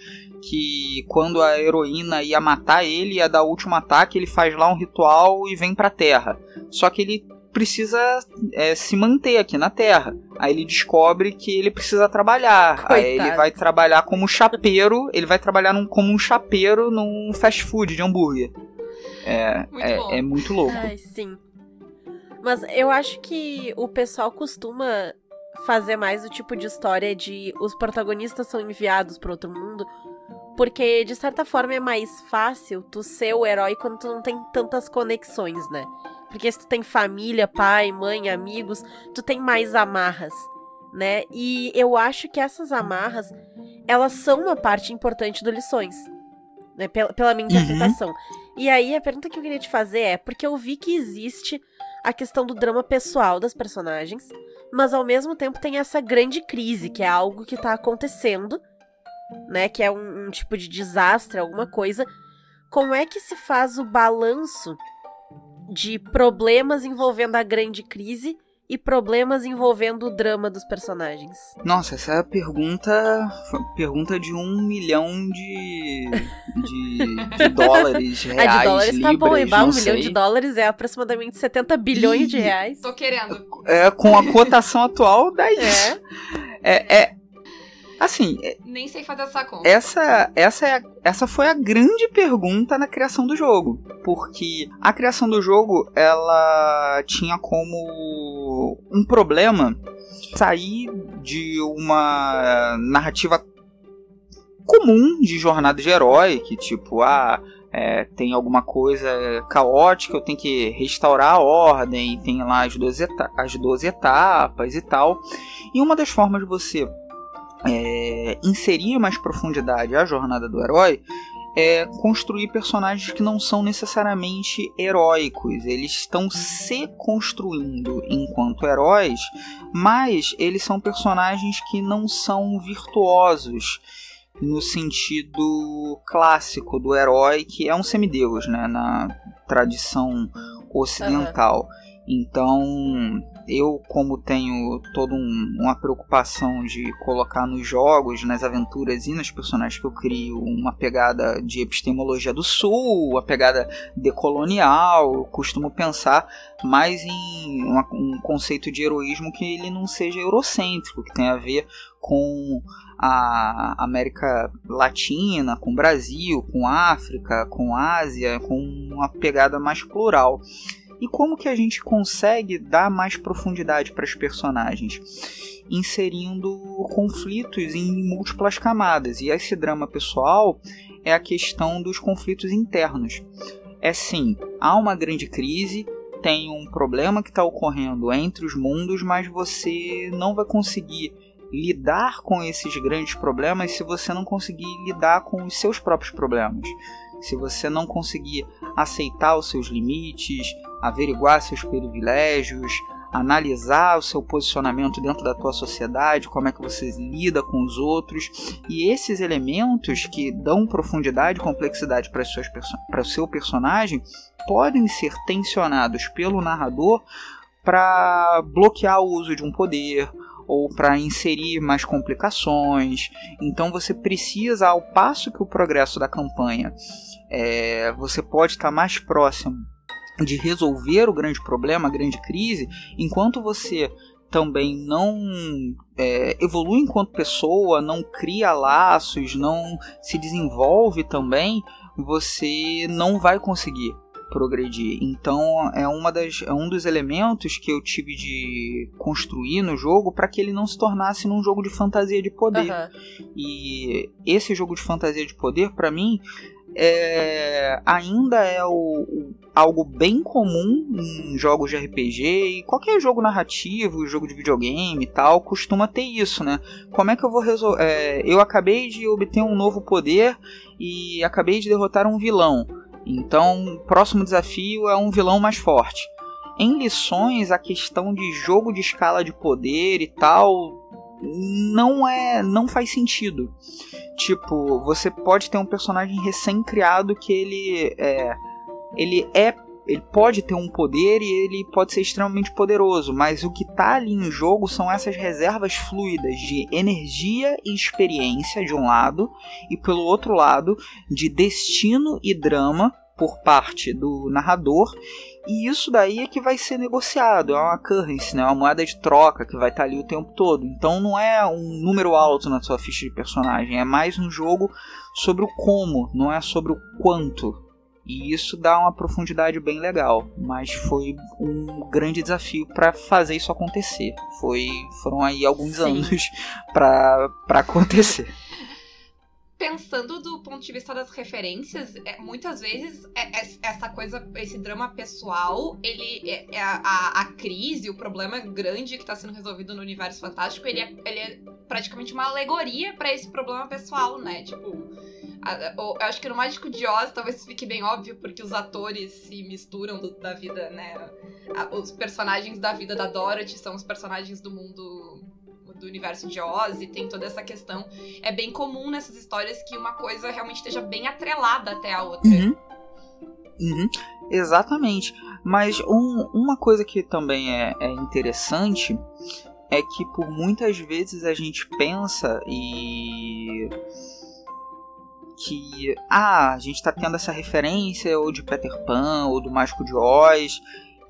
que quando a heroína ia matar ele, ia dar o último ataque, ele faz lá um ritual e vem pra Terra. Só que ele precisa é, se manter aqui na Terra. Aí ele descobre que ele precisa trabalhar. Coitado. Aí ele vai trabalhar como chapeiro. Ele vai trabalhar num, como um chapeiro num fast food de hambúrguer. É muito, é, é muito louco. Ai, sim. Mas eu acho que o pessoal costuma fazer mais o tipo de história de os protagonistas são enviados para outro mundo. Porque, de certa forma, é mais fácil tu ser o herói quando tu não tem tantas conexões, né? Porque se tu tem família, pai, mãe, amigos, tu tem mais amarras, né? E eu acho que essas amarras, elas são uma parte importante do Lições, né? Pela, pela minha uhum. interpretação. Uhum. E aí a pergunta que eu queria te fazer é, porque eu vi que existe a questão do drama pessoal das personagens, mas ao mesmo tempo tem essa grande crise, que é algo que tá acontecendo, né? Que é um, um tipo de desastre, alguma coisa. Como é que se faz o balanço de problemas envolvendo a grande crise e problemas envolvendo o drama dos personagens? Nossa, essa é a pergunta, pergunta de um milhão de, de, de dólares, reais, ah, de dólares libras, tá bom, Eba, um sei. milhão de dólares é aproximadamente 70 bilhões de reais. Tô querendo. É, com a cotação atual, dá isso. É. é, é Assim. É, Nem sei fazer essa conta. Essa, essa, é a, essa foi a grande pergunta na criação do jogo. Porque a criação do jogo, ela tinha como um problema sair de uma narrativa comum de jornada de herói, que tipo, ah, é, tem alguma coisa caótica, eu tenho que restaurar a ordem, tem lá as 12, as 12 etapas e tal. E uma das formas de você é, inserir mais profundidade à jornada do herói é construir personagens que não são necessariamente heróicos, eles estão se construindo enquanto heróis, mas eles são personagens que não são virtuosos no sentido clássico do herói, que é um semideus, né, na tradição ocidental. Uhum. Então, eu, como tenho toda um, uma preocupação de colocar nos jogos, nas aventuras e nos personagens que eu crio uma pegada de epistemologia do sul, uma pegada decolonial, eu costumo pensar mais em uma, um conceito de heroísmo que ele não seja eurocêntrico, que tenha a ver com a América Latina, com o Brasil, com África, com Ásia, com uma pegada mais plural. E como que a gente consegue dar mais profundidade para os personagens? Inserindo conflitos em múltiplas camadas. E esse drama pessoal é a questão dos conflitos internos. É sim, há uma grande crise, tem um problema que está ocorrendo entre os mundos, mas você não vai conseguir lidar com esses grandes problemas se você não conseguir lidar com os seus próprios problemas. Se você não conseguir aceitar os seus limites, averiguar seus privilégios, analisar o seu posicionamento dentro da tua sociedade, como é que você lida com os outros, e esses elementos que dão profundidade e complexidade para o seu personagem podem ser tensionados pelo narrador para bloquear o uso de um poder ou para inserir mais complicações. Então você precisa, ao passo que o progresso da campanha é, você pode estar mais próximo de resolver o grande problema, a grande crise, enquanto você também não é, evolui enquanto pessoa, não cria laços, não se desenvolve também, você não vai conseguir progredir. Então é uma das é um dos elementos que eu tive de construir no jogo para que ele não se tornasse num jogo de fantasia de poder. Uhum. E esse jogo de fantasia de poder para mim é, ainda é o, o, algo bem comum em jogos de RPG e qualquer jogo narrativo, jogo de videogame e tal, costuma ter isso, né? Como é que eu vou resolver? É, eu acabei de obter um novo poder e acabei de derrotar um vilão. Então, o próximo desafio é um vilão mais forte. Em lições, a questão de jogo de escala de poder e tal não é, não faz sentido. Tipo, você pode ter um personagem recém-criado que ele é, ele é ele pode ter um poder e ele pode ser extremamente poderoso, mas o que está ali em jogo são essas reservas fluidas de energia e experiência de um lado, e pelo outro lado, de destino e drama por parte do narrador, e isso daí é que vai ser negociado, é uma currency, né? uma moeda de troca que vai estar tá ali o tempo todo. Então não é um número alto na sua ficha de personagem, é mais um jogo sobre o como, não é sobre o quanto. E isso dá uma profundidade bem legal, mas foi um grande desafio para fazer isso acontecer. Foi, foram aí alguns Sim. anos para acontecer pensando do ponto de vista das referências, é, muitas vezes é, é, essa coisa, esse drama pessoal, ele é, é a, a, crise, o problema grande que está sendo resolvido no universo fantástico, ele é, ele é praticamente uma alegoria para esse problema pessoal, né? Tipo, eu acho que no Mágico de Oz talvez fique bem óbvio porque os atores se misturam do, da vida, né? os personagens da vida da Dorothy são os personagens do mundo do universo de Oz e tem toda essa questão. É bem comum nessas histórias que uma coisa realmente esteja bem atrelada até a outra. Uhum. Uhum. Exatamente. Mas um, uma coisa que também é, é interessante é que por muitas vezes a gente pensa e que ah, a gente está tendo essa referência ou de Peter Pan ou do Mágico de Oz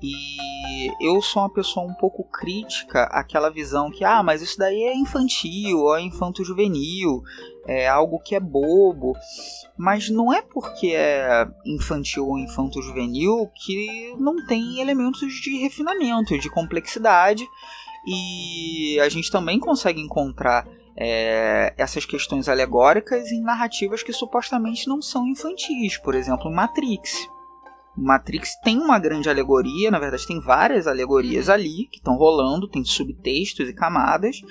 e eu sou uma pessoa um pouco crítica àquela visão que, ah, mas isso daí é infantil, ou é infanto-juvenil, é algo que é bobo. Mas não é porque é infantil ou infanto-juvenil que não tem elementos de refinamento, de complexidade. E a gente também consegue encontrar é, essas questões alegóricas em narrativas que supostamente não são infantis, por exemplo, Matrix. Matrix tem uma grande alegoria, na verdade tem várias alegorias uhum. ali que estão rolando, tem subtextos e camadas,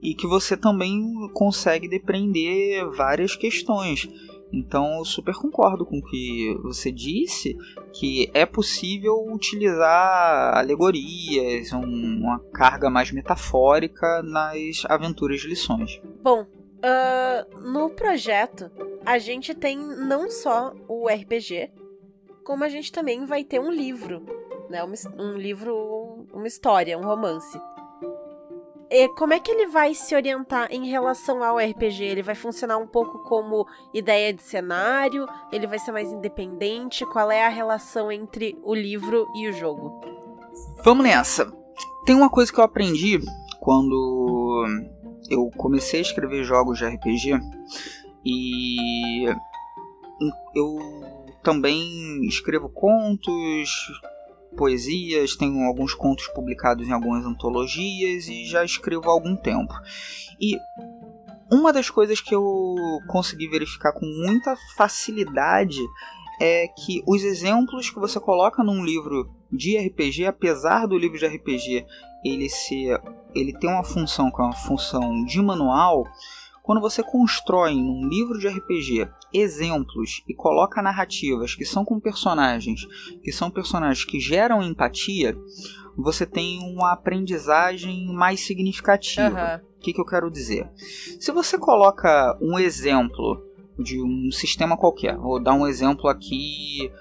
e que você também consegue depreender várias questões. Então eu super concordo com o que você disse, que é possível utilizar alegorias, um, uma carga mais metafórica nas aventuras de lições. Bom, uh, no projeto a gente tem não só o RPG, como a gente também vai ter um livro, né? Um, um livro, uma história, um romance. E como é que ele vai se orientar em relação ao RPG? Ele vai funcionar um pouco como ideia de cenário? Ele vai ser mais independente? Qual é a relação entre o livro e o jogo? Vamos nessa. Tem uma coisa que eu aprendi quando eu comecei a escrever jogos de RPG e eu também escrevo contos, poesias, tenho alguns contos publicados em algumas antologias e já escrevo há algum tempo. E uma das coisas que eu consegui verificar com muita facilidade é que os exemplos que você coloca num livro de RPG, apesar do livro de RPG ele ser ele tem uma função que é uma função de manual, quando você constrói num livro de RPG exemplos e coloca narrativas que são com personagens, que são personagens que geram empatia, você tem uma aprendizagem mais significativa. O que, que eu quero dizer? Se você coloca um exemplo de um sistema qualquer, vou dar um exemplo aqui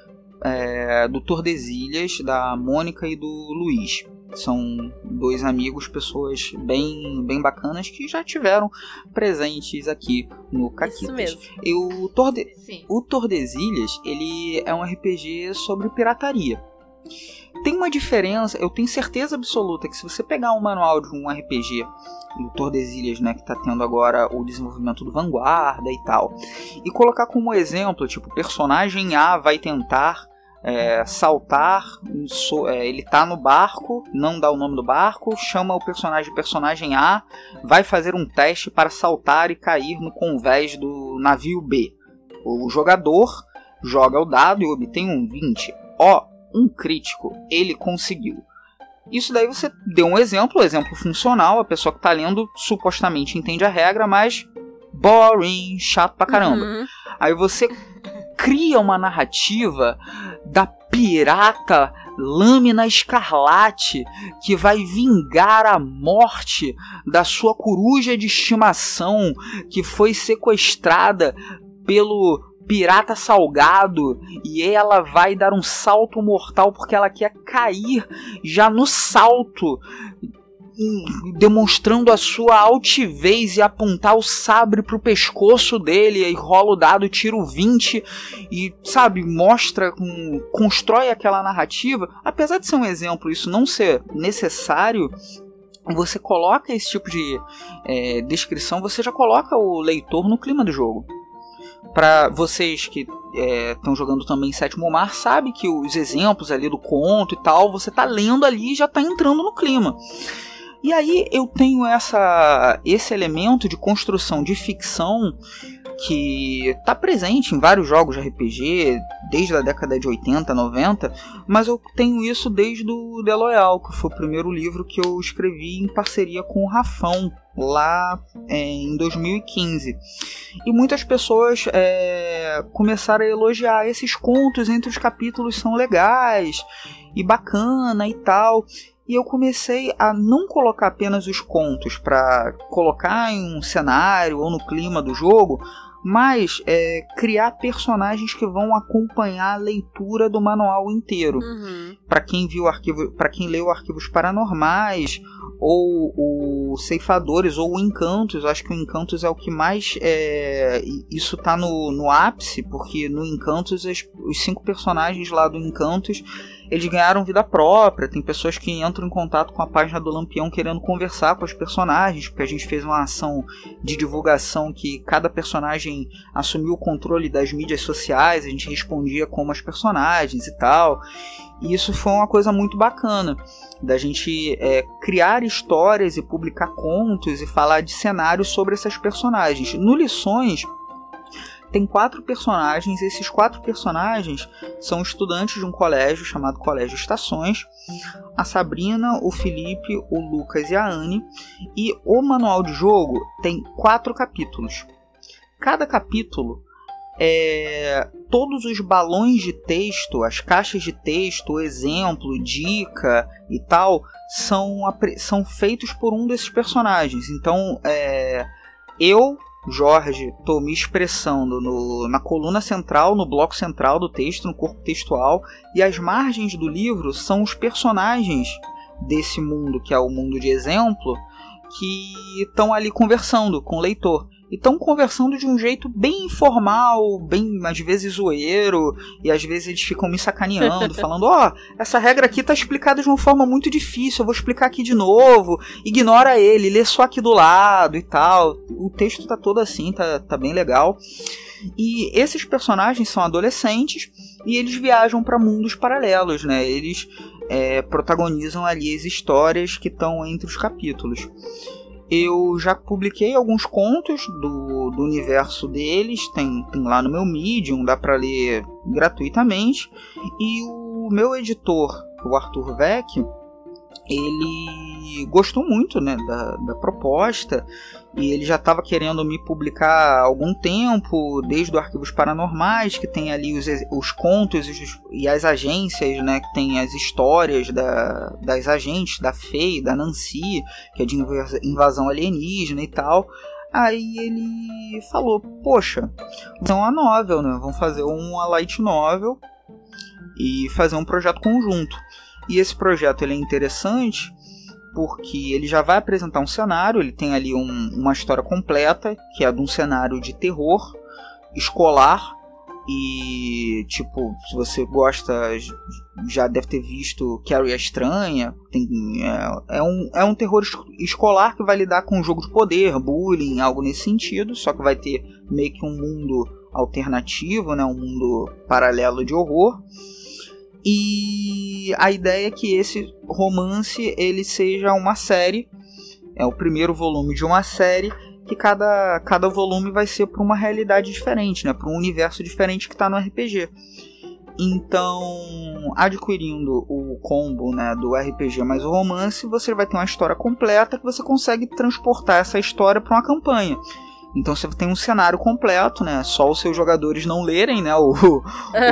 é, do Tordesilhas, da Mônica e do Luiz. São dois amigos, pessoas bem, bem bacanas que já tiveram presentes aqui no Caquitas. Isso mesmo. E o, Torde... o Tordesilhas, ele é um RPG sobre pirataria. Tem uma diferença, eu tenho certeza absoluta que se você pegar um manual de um RPG do Tordesilhas, né, que está tendo agora o desenvolvimento do Vanguarda e tal, e colocar como exemplo, tipo, personagem A vai tentar é, saltar, é, ele tá no barco, não dá o nome do barco, chama o personagem personagem A, vai fazer um teste para saltar e cair no convés do navio B. O jogador joga o dado e obtém um 20. Ó, um crítico, ele conseguiu. Isso daí você deu um exemplo, um exemplo funcional, a pessoa que tá lendo supostamente entende a regra, mas boring, chato pra caramba. Uhum. Aí você cria uma narrativa da pirata Lâmina Escarlate que vai vingar a morte da sua coruja de estimação que foi sequestrada pelo pirata salgado e ela vai dar um salto mortal porque ela quer cair já no salto demonstrando a sua altivez e apontar o sabre pro pescoço dele e rola o dado, tira o 20 e, sabe, mostra, um, constrói aquela narrativa. Apesar de ser um exemplo, isso não ser necessário, você coloca esse tipo de é, descrição, você já coloca o leitor no clima do jogo. Para vocês que estão é, jogando também Sétimo Mar, sabe que os exemplos ali do conto e tal, você tá lendo ali e já tá entrando no clima. E aí eu tenho essa, esse elemento de construção de ficção que está presente em vários jogos de RPG desde a década de 80, 90, mas eu tenho isso desde o The Loyal, que foi o primeiro livro que eu escrevi em parceria com o Rafão, lá é, em 2015. E muitas pessoas é, começaram a elogiar esses contos entre os capítulos são legais e bacana e tal. E eu comecei a não colocar apenas os contos para colocar em um cenário ou no clima do jogo, mas é, criar personagens que vão acompanhar a leitura do manual inteiro. Uhum. Para quem viu arquivo, para quem leu arquivos paranormais ou o Ceifadores ou o Encantos, acho que o Encantos é o que mais é, isso tá no, no ápice, porque no Encantos os cinco personagens lá do Encantos eles ganharam vida própria. Tem pessoas que entram em contato com a página do Lampião querendo conversar com os personagens, porque a gente fez uma ação de divulgação que cada personagem assumiu o controle das mídias sociais, a gente respondia como as personagens e tal. E isso foi uma coisa muito bacana, da gente é, criar histórias e publicar contos e falar de cenários sobre essas personagens. No Lições, tem quatro personagens. Esses quatro personagens são estudantes de um colégio chamado Colégio Estações. A Sabrina, o Felipe, o Lucas e a Anne. E o manual de jogo tem quatro capítulos. Cada capítulo é, todos os balões de texto, as caixas de texto, exemplo, dica e tal, são, são feitos por um desses personagens. Então, é, eu Jorge, estou me expressando no, na coluna central, no bloco central do texto, no corpo textual, e as margens do livro são os personagens desse mundo, que é o mundo de exemplo, que estão ali conversando com o leitor. E estão conversando de um jeito bem informal, bem às vezes zoeiro, e às vezes eles ficam me sacaneando, falando: Ó, oh, essa regra aqui tá explicada de uma forma muito difícil, eu vou explicar aqui de novo, ignora ele, lê só aqui do lado e tal. O texto tá todo assim, tá, tá bem legal. E esses personagens são adolescentes e eles viajam para mundos paralelos, né? Eles é, protagonizam ali as histórias que estão entre os capítulos. Eu já publiquei alguns contos do, do universo deles, tem, tem lá no meu Medium, dá para ler gratuitamente. E o meu editor, o Arthur Vec, ele gostou muito né, da, da proposta e ele já estava querendo me publicar há algum tempo, desde o Arquivos Paranormais, que tem ali os, os contos e as agências, né, que tem as histórias da, das agentes, da Fei, da Nancy, que é de invasão alienígena e tal. Aí ele falou, poxa, então a novel, né? Vamos fazer uma light novel e fazer um projeto conjunto. E esse projeto ele é interessante porque ele já vai apresentar um cenário, ele tem ali um, uma história completa, que é de um cenário de terror escolar, E, tipo, se você gosta, já deve ter visto Carrie a Estranha. Tem, é, é, um, é um terror escolar que vai lidar com um jogo de poder, bullying, algo nesse sentido. Só que vai ter meio que um mundo alternativo, né, um mundo paralelo de horror. E a ideia é que esse romance ele seja uma série, é o primeiro volume de uma série que cada, cada volume vai ser para uma realidade diferente, né, para um universo diferente que está no RPG. Então, adquirindo o combo né, do RPG mais o romance, você vai ter uma história completa que você consegue transportar essa história para uma campanha. Então você tem um cenário completo, né? Só os seus jogadores não lerem, né? O, o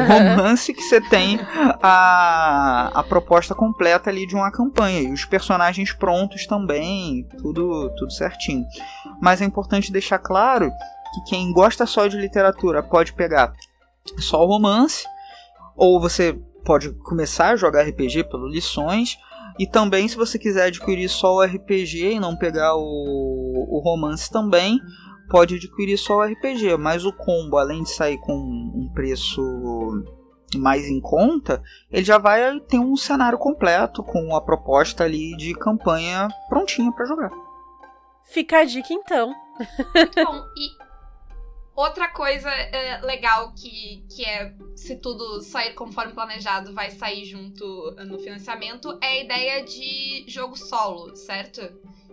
romance que você tem a, a proposta completa ali de uma campanha. E os personagens prontos também, tudo, tudo certinho. Mas é importante deixar claro que quem gosta só de literatura pode pegar só o romance, ou você pode começar a jogar RPG pelo lições. E também, se você quiser adquirir só o RPG e não pegar o, o romance também, pode adquirir só o RPG, mas o combo, além de sair com um preço mais em conta, ele já vai ter um cenário completo com a proposta ali de campanha prontinha para jogar. Fica a dica então. Bom, e outra coisa é, legal que, que é, se tudo sair conforme planejado, vai sair junto no financiamento, é a ideia de jogo solo, certo?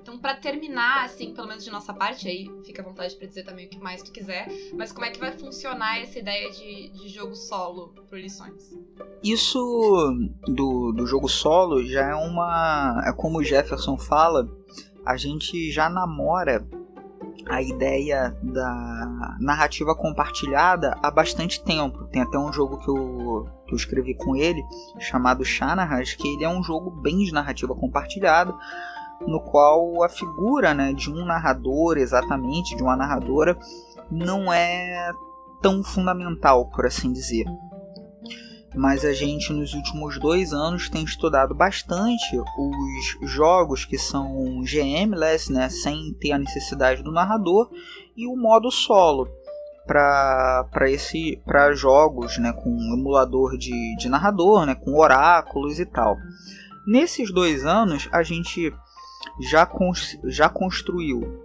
Então, para terminar, assim, pelo menos de nossa parte, aí fica à vontade para dizer também o que mais tu quiser, mas como é que vai funcionar essa ideia de, de jogo solo por lições? Isso do, do jogo solo já é uma. É como o Jefferson fala, a gente já namora a ideia da narrativa compartilhada há bastante tempo. Tem até um jogo que eu, que eu escrevi com ele, chamado Shanahan, que ele é um jogo bem de narrativa compartilhada no qual a figura né, de um narrador, exatamente, de uma narradora, não é tão fundamental, por assim dizer. Mas a gente, nos últimos dois anos, tem estudado bastante os jogos que são GMless, né, sem ter a necessidade do narrador, e o modo solo para jogos né, com emulador de, de narrador, né, com oráculos e tal. Nesses dois anos, a gente já, já construiu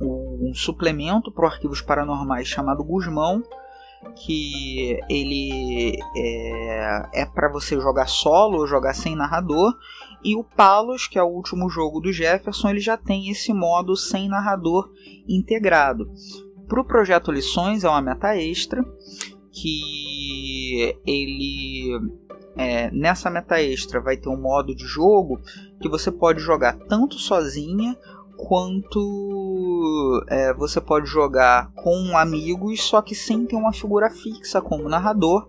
um suplemento para arquivos paranormais chamado Guzmão, que ele é, é para você jogar solo ou jogar sem narrador. E o Palos, que é o último jogo do Jefferson, ele já tem esse modo sem narrador integrado. Para o projeto Lições é uma meta extra que ele é, nessa meta extra vai ter um modo de jogo que você pode jogar tanto sozinha quanto é, você pode jogar com amigos, só que sem ter uma figura fixa como narrador.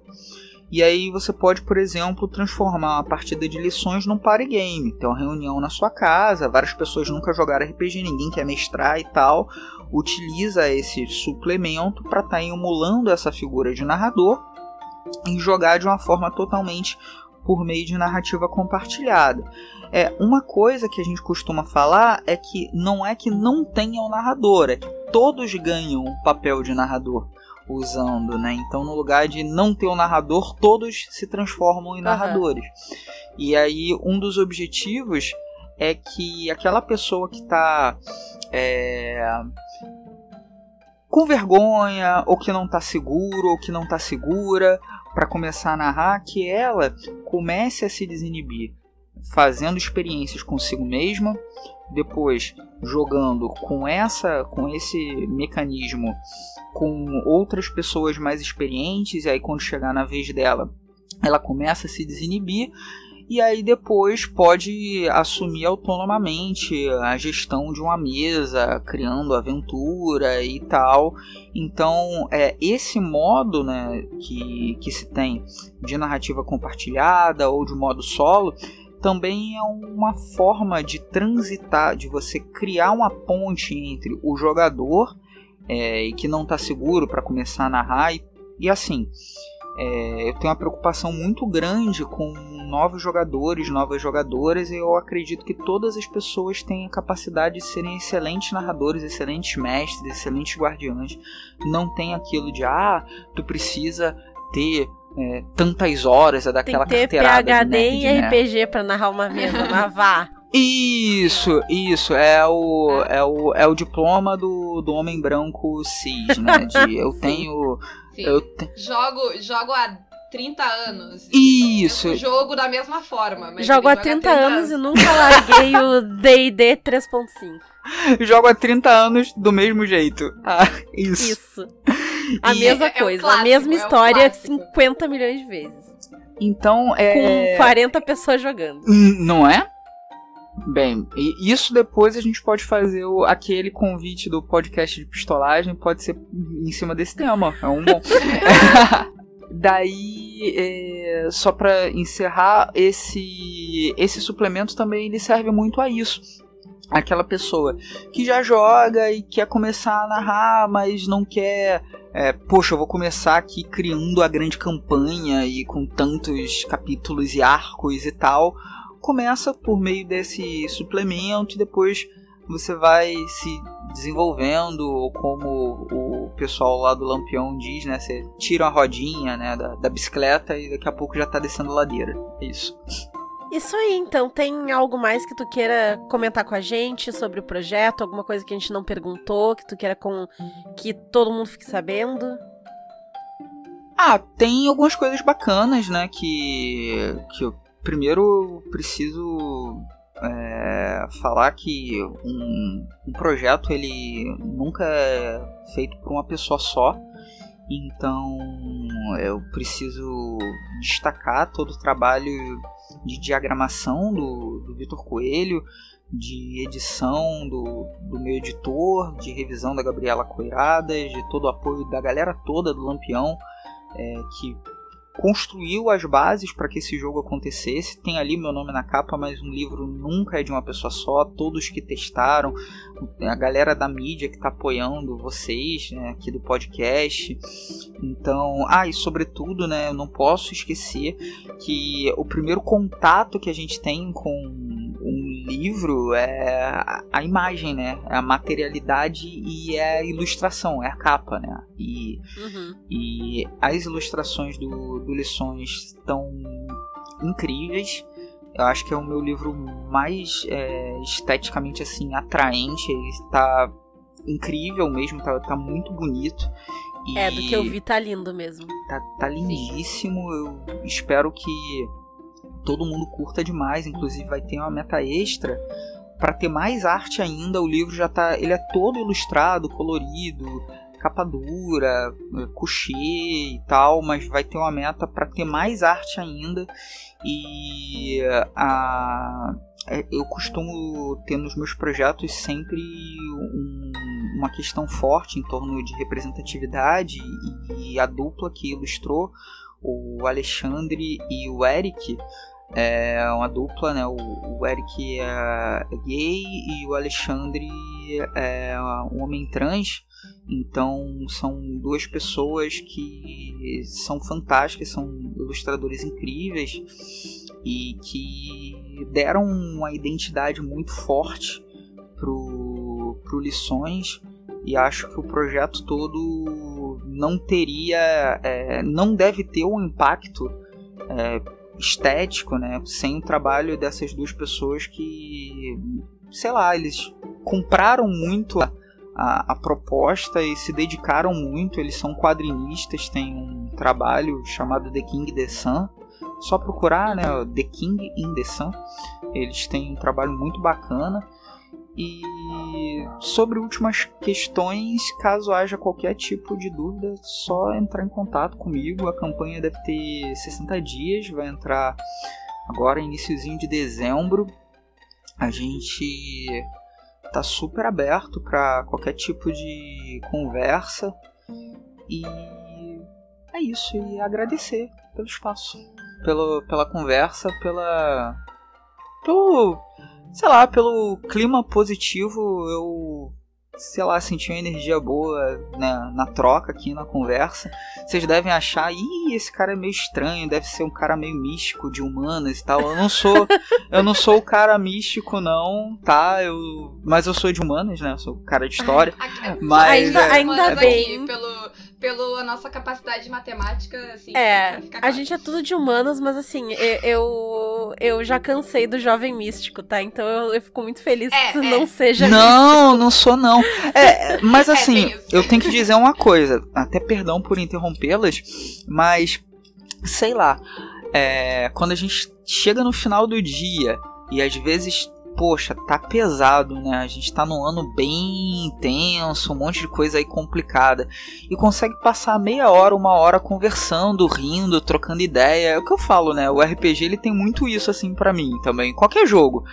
E aí você pode, por exemplo, transformar uma partida de lições num party game. Ter uma reunião na sua casa, várias pessoas nunca jogaram RPG, ninguém quer mestrar e tal. Utiliza esse suplemento para estar tá emulando essa figura de narrador e jogar de uma forma totalmente por meio de narrativa compartilhada. É, uma coisa que a gente costuma falar é que não é que não tenha o narrador, é que todos ganham o papel de narrador usando, né? Então, no lugar de não ter o narrador, todos se transformam em narradores. Uhum. E aí, um dos objetivos é que aquela pessoa que está é, com vergonha, ou que não está seguro, ou que não está segura, para começar a narrar, que ela comece a se desinibir, fazendo experiências consigo mesma, depois jogando com essa com esse mecanismo com outras pessoas mais experientes, e aí quando chegar na vez dela, ela começa a se desinibir e aí depois pode assumir autonomamente a gestão de uma mesa, criando aventura e tal. Então, é esse modo né, que, que se tem de narrativa compartilhada ou de modo solo também é uma forma de transitar, de você criar uma ponte entre o jogador é, que não está seguro para começar a narrar e, e assim É, eu tenho uma preocupação muito grande com novos jogadores, novas jogadoras, e eu acredito que todas as pessoas têm a capacidade de serem excelentes narradores, excelentes mestres, excelentes guardiães. Não tem aquilo de, ah, tu precisa ter é, tantas horas, é daquela Tem que ter carteirada. PHD nerd, e né? RPG pra narrar uma mesa, mas vá. Isso, isso, é o, é o, é o diploma do, do homem branco cis, né? De eu tenho. Sim. Eu te- Jogo, jogo há 30 anos. Isso, jogo da mesma forma. Mas Jogo há joga 30 anos e nunca larguei o D&D 3.5. jogo há 30 anos do mesmo jeito. Ah, isso. Isso. A E- mesma é- é coisa, a clássico, mesma é história clássico. 50 milhões de vezes. Então, é. Com 40 pessoas jogando. Não é? Bem, e isso depois a gente pode fazer o, aquele convite do podcast de pistolagem, pode ser em cima desse tema. É um bom. Daí, é, só pra encerrar, esse, esse suplemento também ele serve muito a isso. Aquela pessoa que já joga e quer começar a narrar, mas não quer. é, Poxa, eu vou começar aqui criando a grande campanha e com tantos capítulos e arcos e tal começa por meio desse suplemento e depois você vai se desenvolvendo, ou como o pessoal lá do Lampião diz, né? Você tira a rodinha né, da, da bicicleta e daqui a pouco já tá descendo a ladeira. É isso. Isso aí, então. Tem algo mais que tu queira comentar com a gente sobre o projeto? Alguma coisa que a gente não perguntou, que tu queira com... que todo mundo fique sabendo? Ah, tem algumas coisas bacanas, né? Que, que eu primeiro preciso é, falar que um, um projeto ele nunca é feito por uma pessoa só. Então eu preciso destacar todo o trabalho de diagramação do, do Vitor Coelho, de edição do, do meu editor, de revisão da Gabriela Coiradas, de todo o apoio da galera toda do Lampião é, que construiu as bases para que esse jogo acontecesse. Tem ali meu nome na capa, mas um livro nunca é de uma pessoa só. Todos que testaram, a galera da mídia que está apoiando vocês né, aqui do podcast. Então, ah, e sobretudo, né, eu não posso esquecer que o primeiro contato que a gente tem com livro é a- imagem, né? É a materialidade e é a ilustração, é a capa, né? E Uhum. e as ilustrações do, do Lições estão incríveis. Eu acho que é o meu livro mais é, esteticamente assim atraente. Ele está incrível mesmo, tá, tá muito bonito. E É, do que eu vi tá lindo mesmo. Tá, tá lindíssimo. Eu espero que todo mundo curta demais. Inclusive vai ter uma meta extra para ter mais arte ainda. O livro já tá, ele é todo ilustrado, colorido, capa dura, eh, couchê e tal, mas vai ter uma meta para ter mais arte ainda. E a é, eu costumo ter nos meus projetos sempre um- uma questão forte em torno de representatividade e, a dupla que ilustrou o Alexandre e o Eric é uma dupla, né? O, o Eric é gay e o Alexandre é um homem trans. Então são duas pessoas que são fantásticas, são ilustradores incríveis e que deram uma identidade muito forte pro, pro Lições e acho que o projeto todo não teria, é, não deve ter um impacto é, estético, né, sem o trabalho dessas duas pessoas que, sei lá, eles compraram muito a, a, a proposta e se dedicaram muito. Eles são quadrinistas, têm um trabalho chamado The King The Sun. Só procurar, né, The King in the Sun. Eles têm um trabalho muito bacana. E sobre últimas questões, caso haja qualquer tipo de dúvida, só entrar em contato comigo. A campanha deve ter 60 dias, vai entrar agora iníciozinho de dezembro. A gente tá super aberto para qualquer tipo de conversa e é isso e agradecer pelo espaço, pelo, pela conversa, pela pelo sei lá, pelo clima positivo, eu sei lá, senti uma energia boa né, na troca aqui, na conversa. Vocês devem achar, ih, esse cara é meio estranho, deve ser um cara meio místico de humanas e tal. Eu não sou, eu não sou o cara místico não, tá? Eu, mas eu sou de humanas, né? Eu sou cara de história. mas ainda, é, ainda bem. Pelo, pela nossa capacidade de matemática, assim. É, a gente é tudo de humanas, mas assim, eu, eu já cansei do jovem místico, tá? Então eu, eu fico muito feliz é, que é. não seja Não, místico. não sou não. É, mas é, assim, eu tenho que dizer uma coisa, até perdão por interrompê-las, mas sei lá, é, quando a gente chega no final do dia e às vezes poxa, tá pesado, né? A gente tá num ano bem intenso, um monte de coisa aí complicada. E consegue passar meia hora, uma hora conversando, rindo, trocando ideia. É o que eu falo, né? O RPG ele tem muito isso assim para mim também. Qualquer jogo.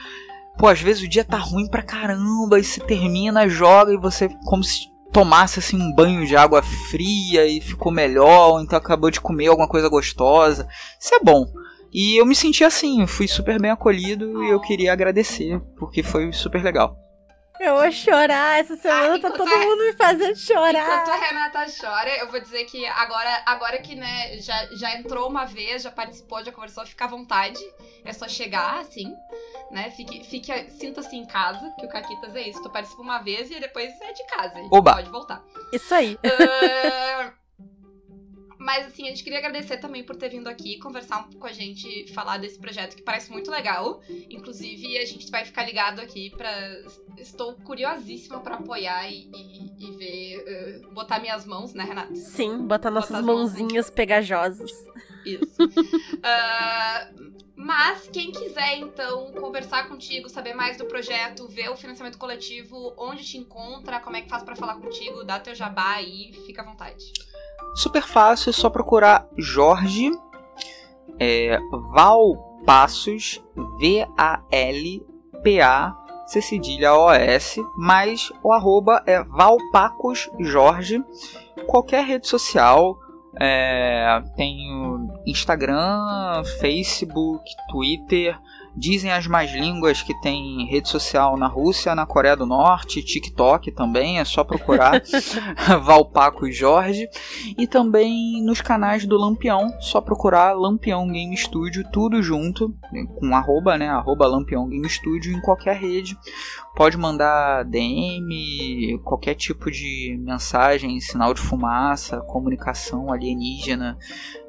Pô, às vezes o dia tá ruim pra caramba e se termina, joga e você como se tomasse assim um banho de água fria e ficou melhor, ou então acabou de comer alguma coisa gostosa. Isso é bom. E eu me senti assim, fui super bem acolhido e eu queria agradecer, porque foi super legal. Eu vou chorar, essa semana ah, tá todo a... mundo me fazendo chorar. Enquanto a Renata chora, eu vou dizer que agora, agora que né, já, já entrou uma vez, já participou, já conversou, fica à vontade. É só chegar, assim, né? Fique, fique, sinta-se em casa, que o Caquitas é isso. Tu participa uma vez e depois é de casa. Oba. Pode voltar. Isso aí. Uh, mas assim, a gente queria agradecer também por ter vindo aqui conversar com a gente, falar desse projeto que parece muito legal. Inclusive, a gente vai ficar ligado aqui para Estou curiosíssima para apoiar e, e, e ver. Uh, botar minhas mãos, né, Renata? Sim, botar nossas botar mãozinhas mãos. pegajosas. Isso. uh, mas quem quiser, então, conversar contigo, saber mais do projeto, ver o financiamento coletivo, onde te encontra, como é que faz para falar contigo, dá teu jabá aí, fica à vontade. Super fácil, é só procurar Jorge é, Val Passos, V-A-L-P-A, C cedilha O-S, mas o arroba é Valpacos Jorge. Qualquer rede social, é, tenho Instagram, Facebook, Twitter, Dizem as mais línguas que tem rede social na Rússia, na Coreia do Norte, TikTok também, é só procurar Valpaco e Jorge. E também nos canais do Lampião, só procurar Lampião Game Studio, tudo junto, com arroba, né? Arroba Lampião Game Studio em qualquer rede. Pode mandar DM, qualquer tipo de mensagem, sinal de fumaça, comunicação alienígena.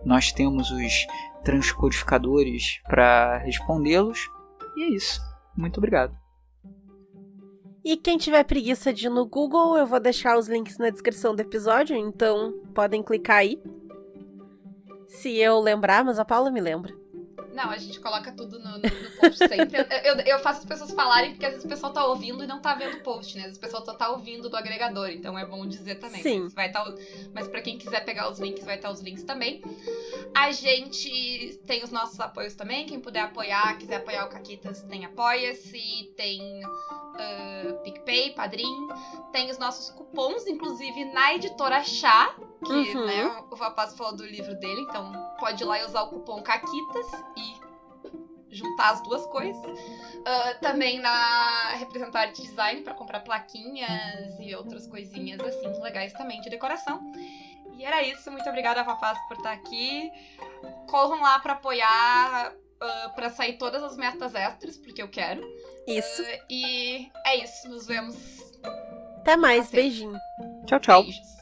Nós temos os transcodificadores para respondê-los. E é isso. Muito obrigado. E quem tiver preguiça de ir no Google, eu vou deixar os links na descrição do episódio, então podem clicar aí. Se eu lembrar, mas a Paula me lembra. Não, a gente coloca tudo no, no, no post sempre. Eu, eu, faço as pessoas falarem porque às vezes o pessoal tá ouvindo e não tá vendo o post, né? Às vezes o pessoal só tá ouvindo do agregador, então é bom dizer também. Sim. Mas, vai tá, mas pra quem quiser pegar os links, vai estar tá os links também. A gente tem os nossos apoios também. Quem puder apoiar, quiser apoiar o Caquitas, tem Apoia-se, tem uh, PicPay, Padrim. Tem os nossos cupons, inclusive na editora Chá, que uhum. né, o rapaz falou do livro dele, então pode ir lá e usar o cupom Caquitas e juntar as duas coisas. Uh, também na Representar Design para comprar plaquinhas e outras coisinhas assim legais também de decoração. E era isso, muito obrigada, Papás, por estar aqui. Corram lá para apoiar, uh, para sair todas as metas extras, porque eu quero. Isso. Uh, e é isso, nos vemos. Até mais, beijinho. Tchau, tchau. Beijos.